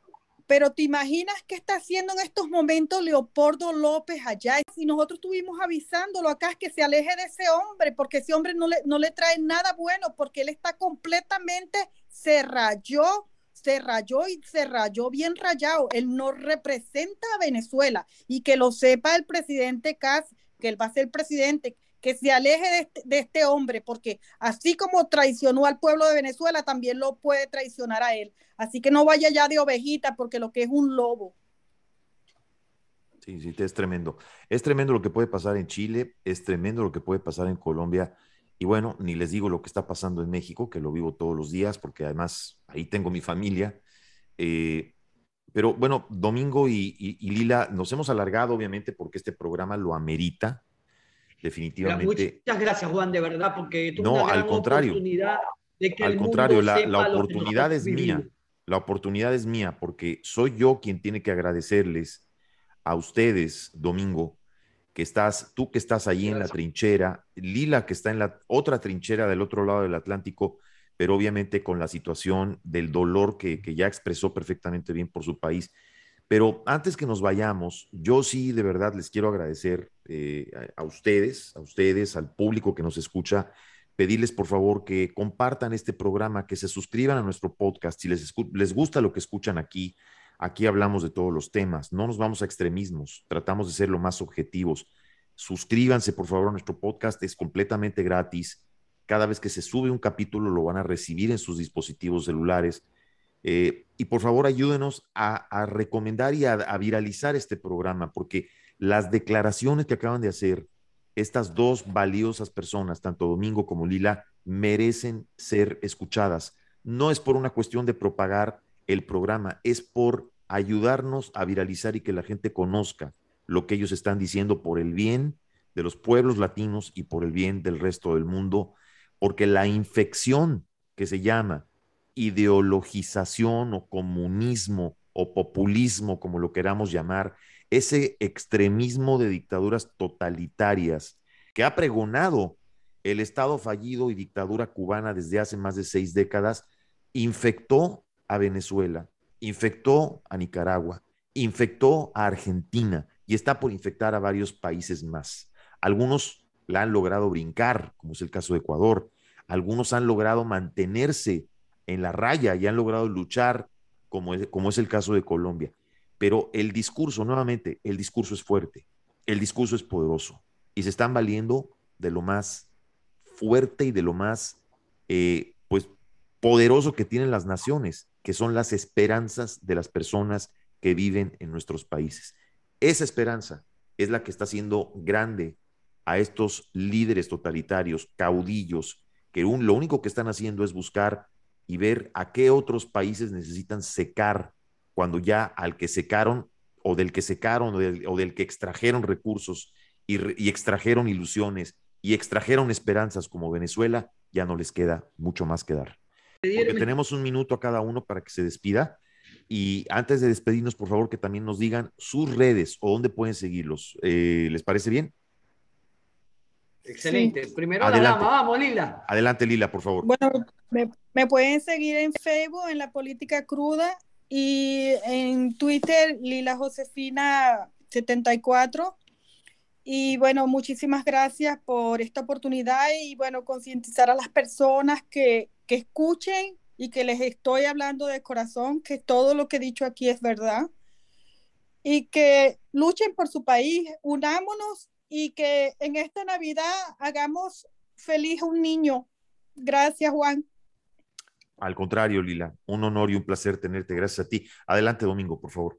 pero te imaginas qué está haciendo en estos momentos Leopoldo López allá. Y nosotros estuvimos avisándolo acá que se aleje de ese hombre, porque ese hombre no le, no le trae nada bueno, porque él está completamente, se rayó, se rayó y se rayó bien rayado. Él no representa a Venezuela. Y que lo sepa el presidente Cas, que él va a ser presidente que se aleje de este, de este, hombre, porque así como traicionó al pueblo de Venezuela, también lo puede traicionar a él. Así que no vaya ya de ovejita, porque lo que es un lobo. Sí, sí, es tremendo. Es tremendo lo que puede pasar en Chile, es tremendo lo que puede pasar en Colombia. Y bueno, ni les digo lo que está pasando en México, que lo vivo todos los días, porque además ahí tengo mi familia. Eh, pero bueno, Domingo y, y Lila, nos hemos alargado, obviamente, porque este programa lo amerita definitivamente. Muchas gracias, Juan, de verdad, porque tú no, al contrario, de que al contrario, la, la oportunidad es mía. La oportunidad es mía porque soy yo quien tiene que agradecerles a ustedes, Domingo, que estás, tú que estás ahí en la trinchera, Lila que está en la otra trinchera del otro lado del Atlántico, pero obviamente con la situación del dolor que, que ya expresó perfectamente bien por su país pero antes que nos vayamos, yo sí de verdad les quiero agradecer eh, a, ustedes, a ustedes, al público que nos escucha, pedirles por favor que compartan este programa, que se suscriban a nuestro podcast. Si les, les gusta lo que escuchan aquí, aquí hablamos de todos los temas, no nos vamos a extremismos, tratamos de ser lo más objetivos. Suscríbanse por favor a nuestro podcast, es completamente gratis. Cada vez que se sube un capítulo lo van a recibir en sus dispositivos celulares eh, y por favor ayúdenos a, recomendar y a, viralizar este programa, porque las declaraciones que acaban de hacer estas dos valiosas personas, tanto Domingo como Lila, merecen ser escuchadas. No es por una cuestión de propagar el programa, es por ayudarnos a viralizar y que la gente conozca lo que ellos están diciendo por el bien de los pueblos latinos y por el bien del resto del mundo, porque la infección que se llama ideologización o comunismo o populismo, como lo queramos llamar, ese extremismo de dictaduras totalitarias que ha pregonado el Estado fallido y dictadura cubana desde hace más de seis décadas, infectó a Venezuela, infectó a Nicaragua, infectó a Argentina y está por infectar a varios países más. Algunos la han logrado brincar, como es el caso de Ecuador, algunos han logrado mantenerse en la raya y han logrado luchar, como es, como es el caso de Colombia. Pero el discurso, nuevamente, el discurso es fuerte, el discurso es poderoso y se están valiendo de lo más fuerte y de lo más, eh, pues, poderoso que tienen las naciones, que son las esperanzas de las personas que viven en nuestros países. Esa esperanza es la que está haciendo grande a estos líderes totalitarios, caudillos, que lo único que están haciendo es buscar y ver a qué otros países necesitan secar cuando ya al que secaron o del que secaron o del, que extrajeron recursos y, y extrajeron ilusiones y extrajeron esperanzas como Venezuela, ya no les queda mucho más que dar. Porque tenemos un minuto a cada uno para que se despida. Y antes de despedirnos, por favor, que también nos digan sus redes o dónde pueden seguirlos. Eh, ¿Les parece bien? Excelente. Primero Adelante. la Vamos, Lila. Adelante, Lila, por favor. Bueno, me, me, pueden seguir en Facebook, en La Política Cruda, y en Twitter, Lila Josefina 74. Y bueno, muchísimas gracias por esta oportunidad y bueno, concientizar a las personas que, que escuchen y que les estoy hablando de corazón, que todo lo que he dicho aquí es verdad y que luchen por su país, unámonos y que en esta Navidad hagamos feliz a un niño. Gracias, Juan. Al contrario, Lila, un honor y un placer tenerte. Gracias a ti. Adelante, Domingo, por favor.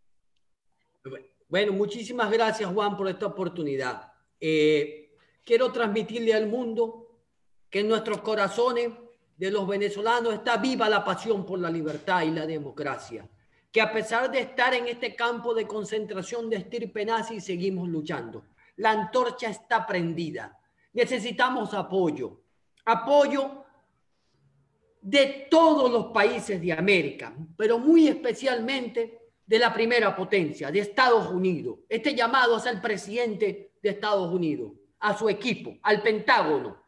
Bueno, muchísimas gracias, Juan, por esta oportunidad. Eh, quiero transmitirle al mundo que en nuestros corazones de los venezolanos está viva la pasión por la libertad y la democracia. Que a pesar de estar en este campo de concentración de estirpe nazi, seguimos luchando. La antorcha está prendida. Necesitamos apoyo. Apoyo de todos los países de América, pero muy especialmente de la primera potencia, de Estados Unidos. Este llamado es al presidente de Estados Unidos, a su equipo, al Pentágono.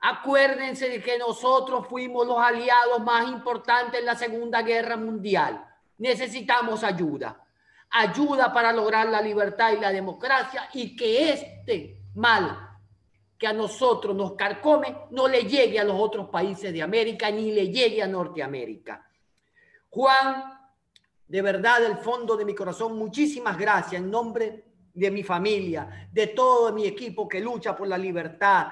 Acuérdense de que nosotros fuimos los aliados más importantes en la Segunda Guerra Mundial. Necesitamos ayuda. Ayuda para lograr la libertad y la democracia y que este mal que a nosotros nos carcome no le llegue a los otros países de América ni le llegue a Norteamérica. Juan, de verdad, del fondo de mi corazón, muchísimas gracias en nombre de mi familia, de todo mi equipo que lucha por la libertad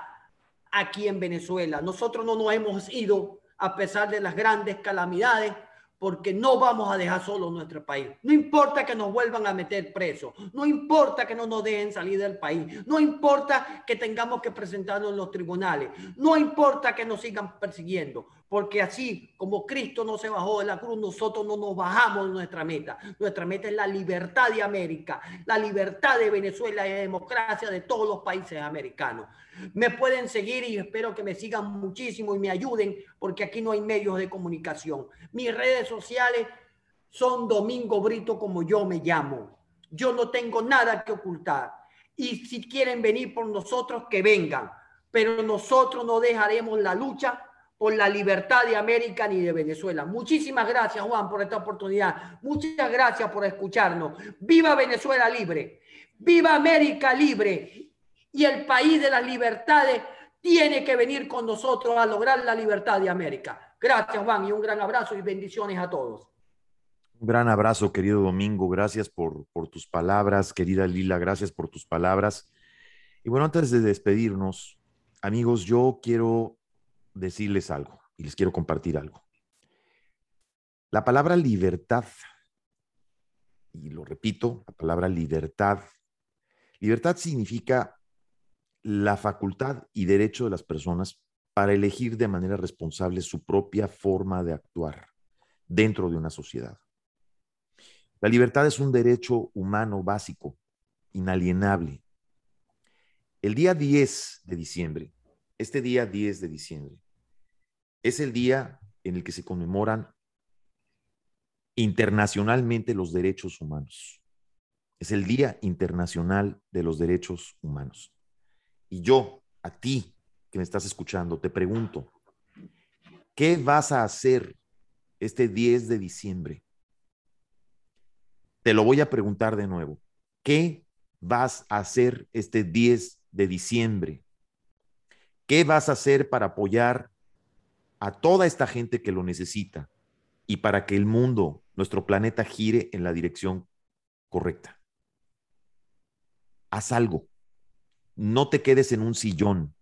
aquí en Venezuela. Nosotros no nos hemos ido a pesar de las grandes calamidades porque no vamos a dejar solo nuestro país. No importa que nos vuelvan a meter presos, no importa que no nos dejen salir del país, no importa que tengamos que presentarnos en los tribunales, no importa que nos sigan persiguiendo, porque así como Cristo no se bajó de la cruz, nosotros no nos bajamos de nuestra meta. Nuestra meta es la libertad de América, la libertad de Venezuela y la democracia de todos los países americanos. Me pueden seguir y espero que me sigan muchísimo y me ayuden porque aquí no hay medios de comunicación. Mis redes sociales son Domingo Brito como yo me llamo. Yo no tengo nada que ocultar. Y si quieren venir por nosotros, que vengan. Pero nosotros no dejaremos la lucha por la libertad de América ni de Venezuela. Muchísimas gracias, Juan, por esta oportunidad. Muchas gracias por escucharnos. Viva Venezuela libre. Viva América libre. Y el país de las libertades tiene que venir con nosotros a lograr la libertad de América. Gracias, Juan, y un gran abrazo y bendiciones a todos. Un gran abrazo, querido Domingo. Gracias por, por tus palabras, querida Lila. Gracias por tus palabras. Y bueno, antes de despedirnos, amigos, yo quiero decirles algo y les quiero compartir algo. La palabra libertad, y lo repito, la palabra libertad, libertad significa la facultad y derecho de las personas para elegir de manera responsable su propia forma de actuar dentro de una sociedad. La libertad es un derecho humano básico, inalienable. El día 10 de diciembre, este día 10 de diciembre, es el día en el que se conmemoran internacionalmente los derechos humanos. Es el Día Internacional de los Derechos Humanos. Y yo, a ti que me estás escuchando, te pregunto, ¿qué vas a hacer este 10 de diciembre? Te lo voy a preguntar de nuevo. ¿Qué vas a hacer este 10 de diciembre? ¿Qué vas a hacer para apoyar a toda esta gente que lo necesita y para que el mundo, nuestro planeta, gire en la dirección correcta. Haz algo. No te quedes en un sillón.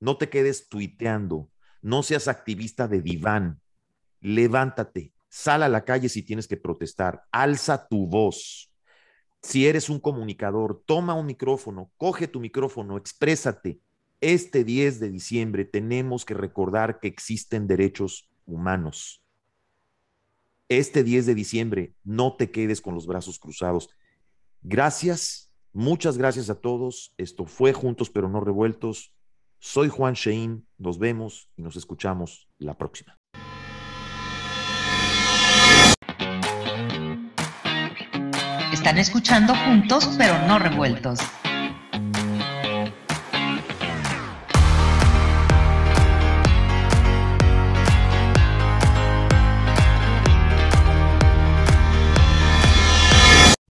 No te quedes tuiteando. No seas activista de diván. Levántate. Sal a la calle si tienes que protestar. Alza tu voz. Si eres un comunicador, toma un micrófono, coge tu micrófono, exprésate Este 10 de diciembre tenemos que recordar que existen derechos humanos. Este 10 de diciembre no te quedes con los brazos cruzados. Gracias, muchas gracias a todos. Esto fue Juntos pero no revueltos. Soy Juan Shein. Nos vemos y nos escuchamos la próxima. Están escuchando juntos pero no revueltos.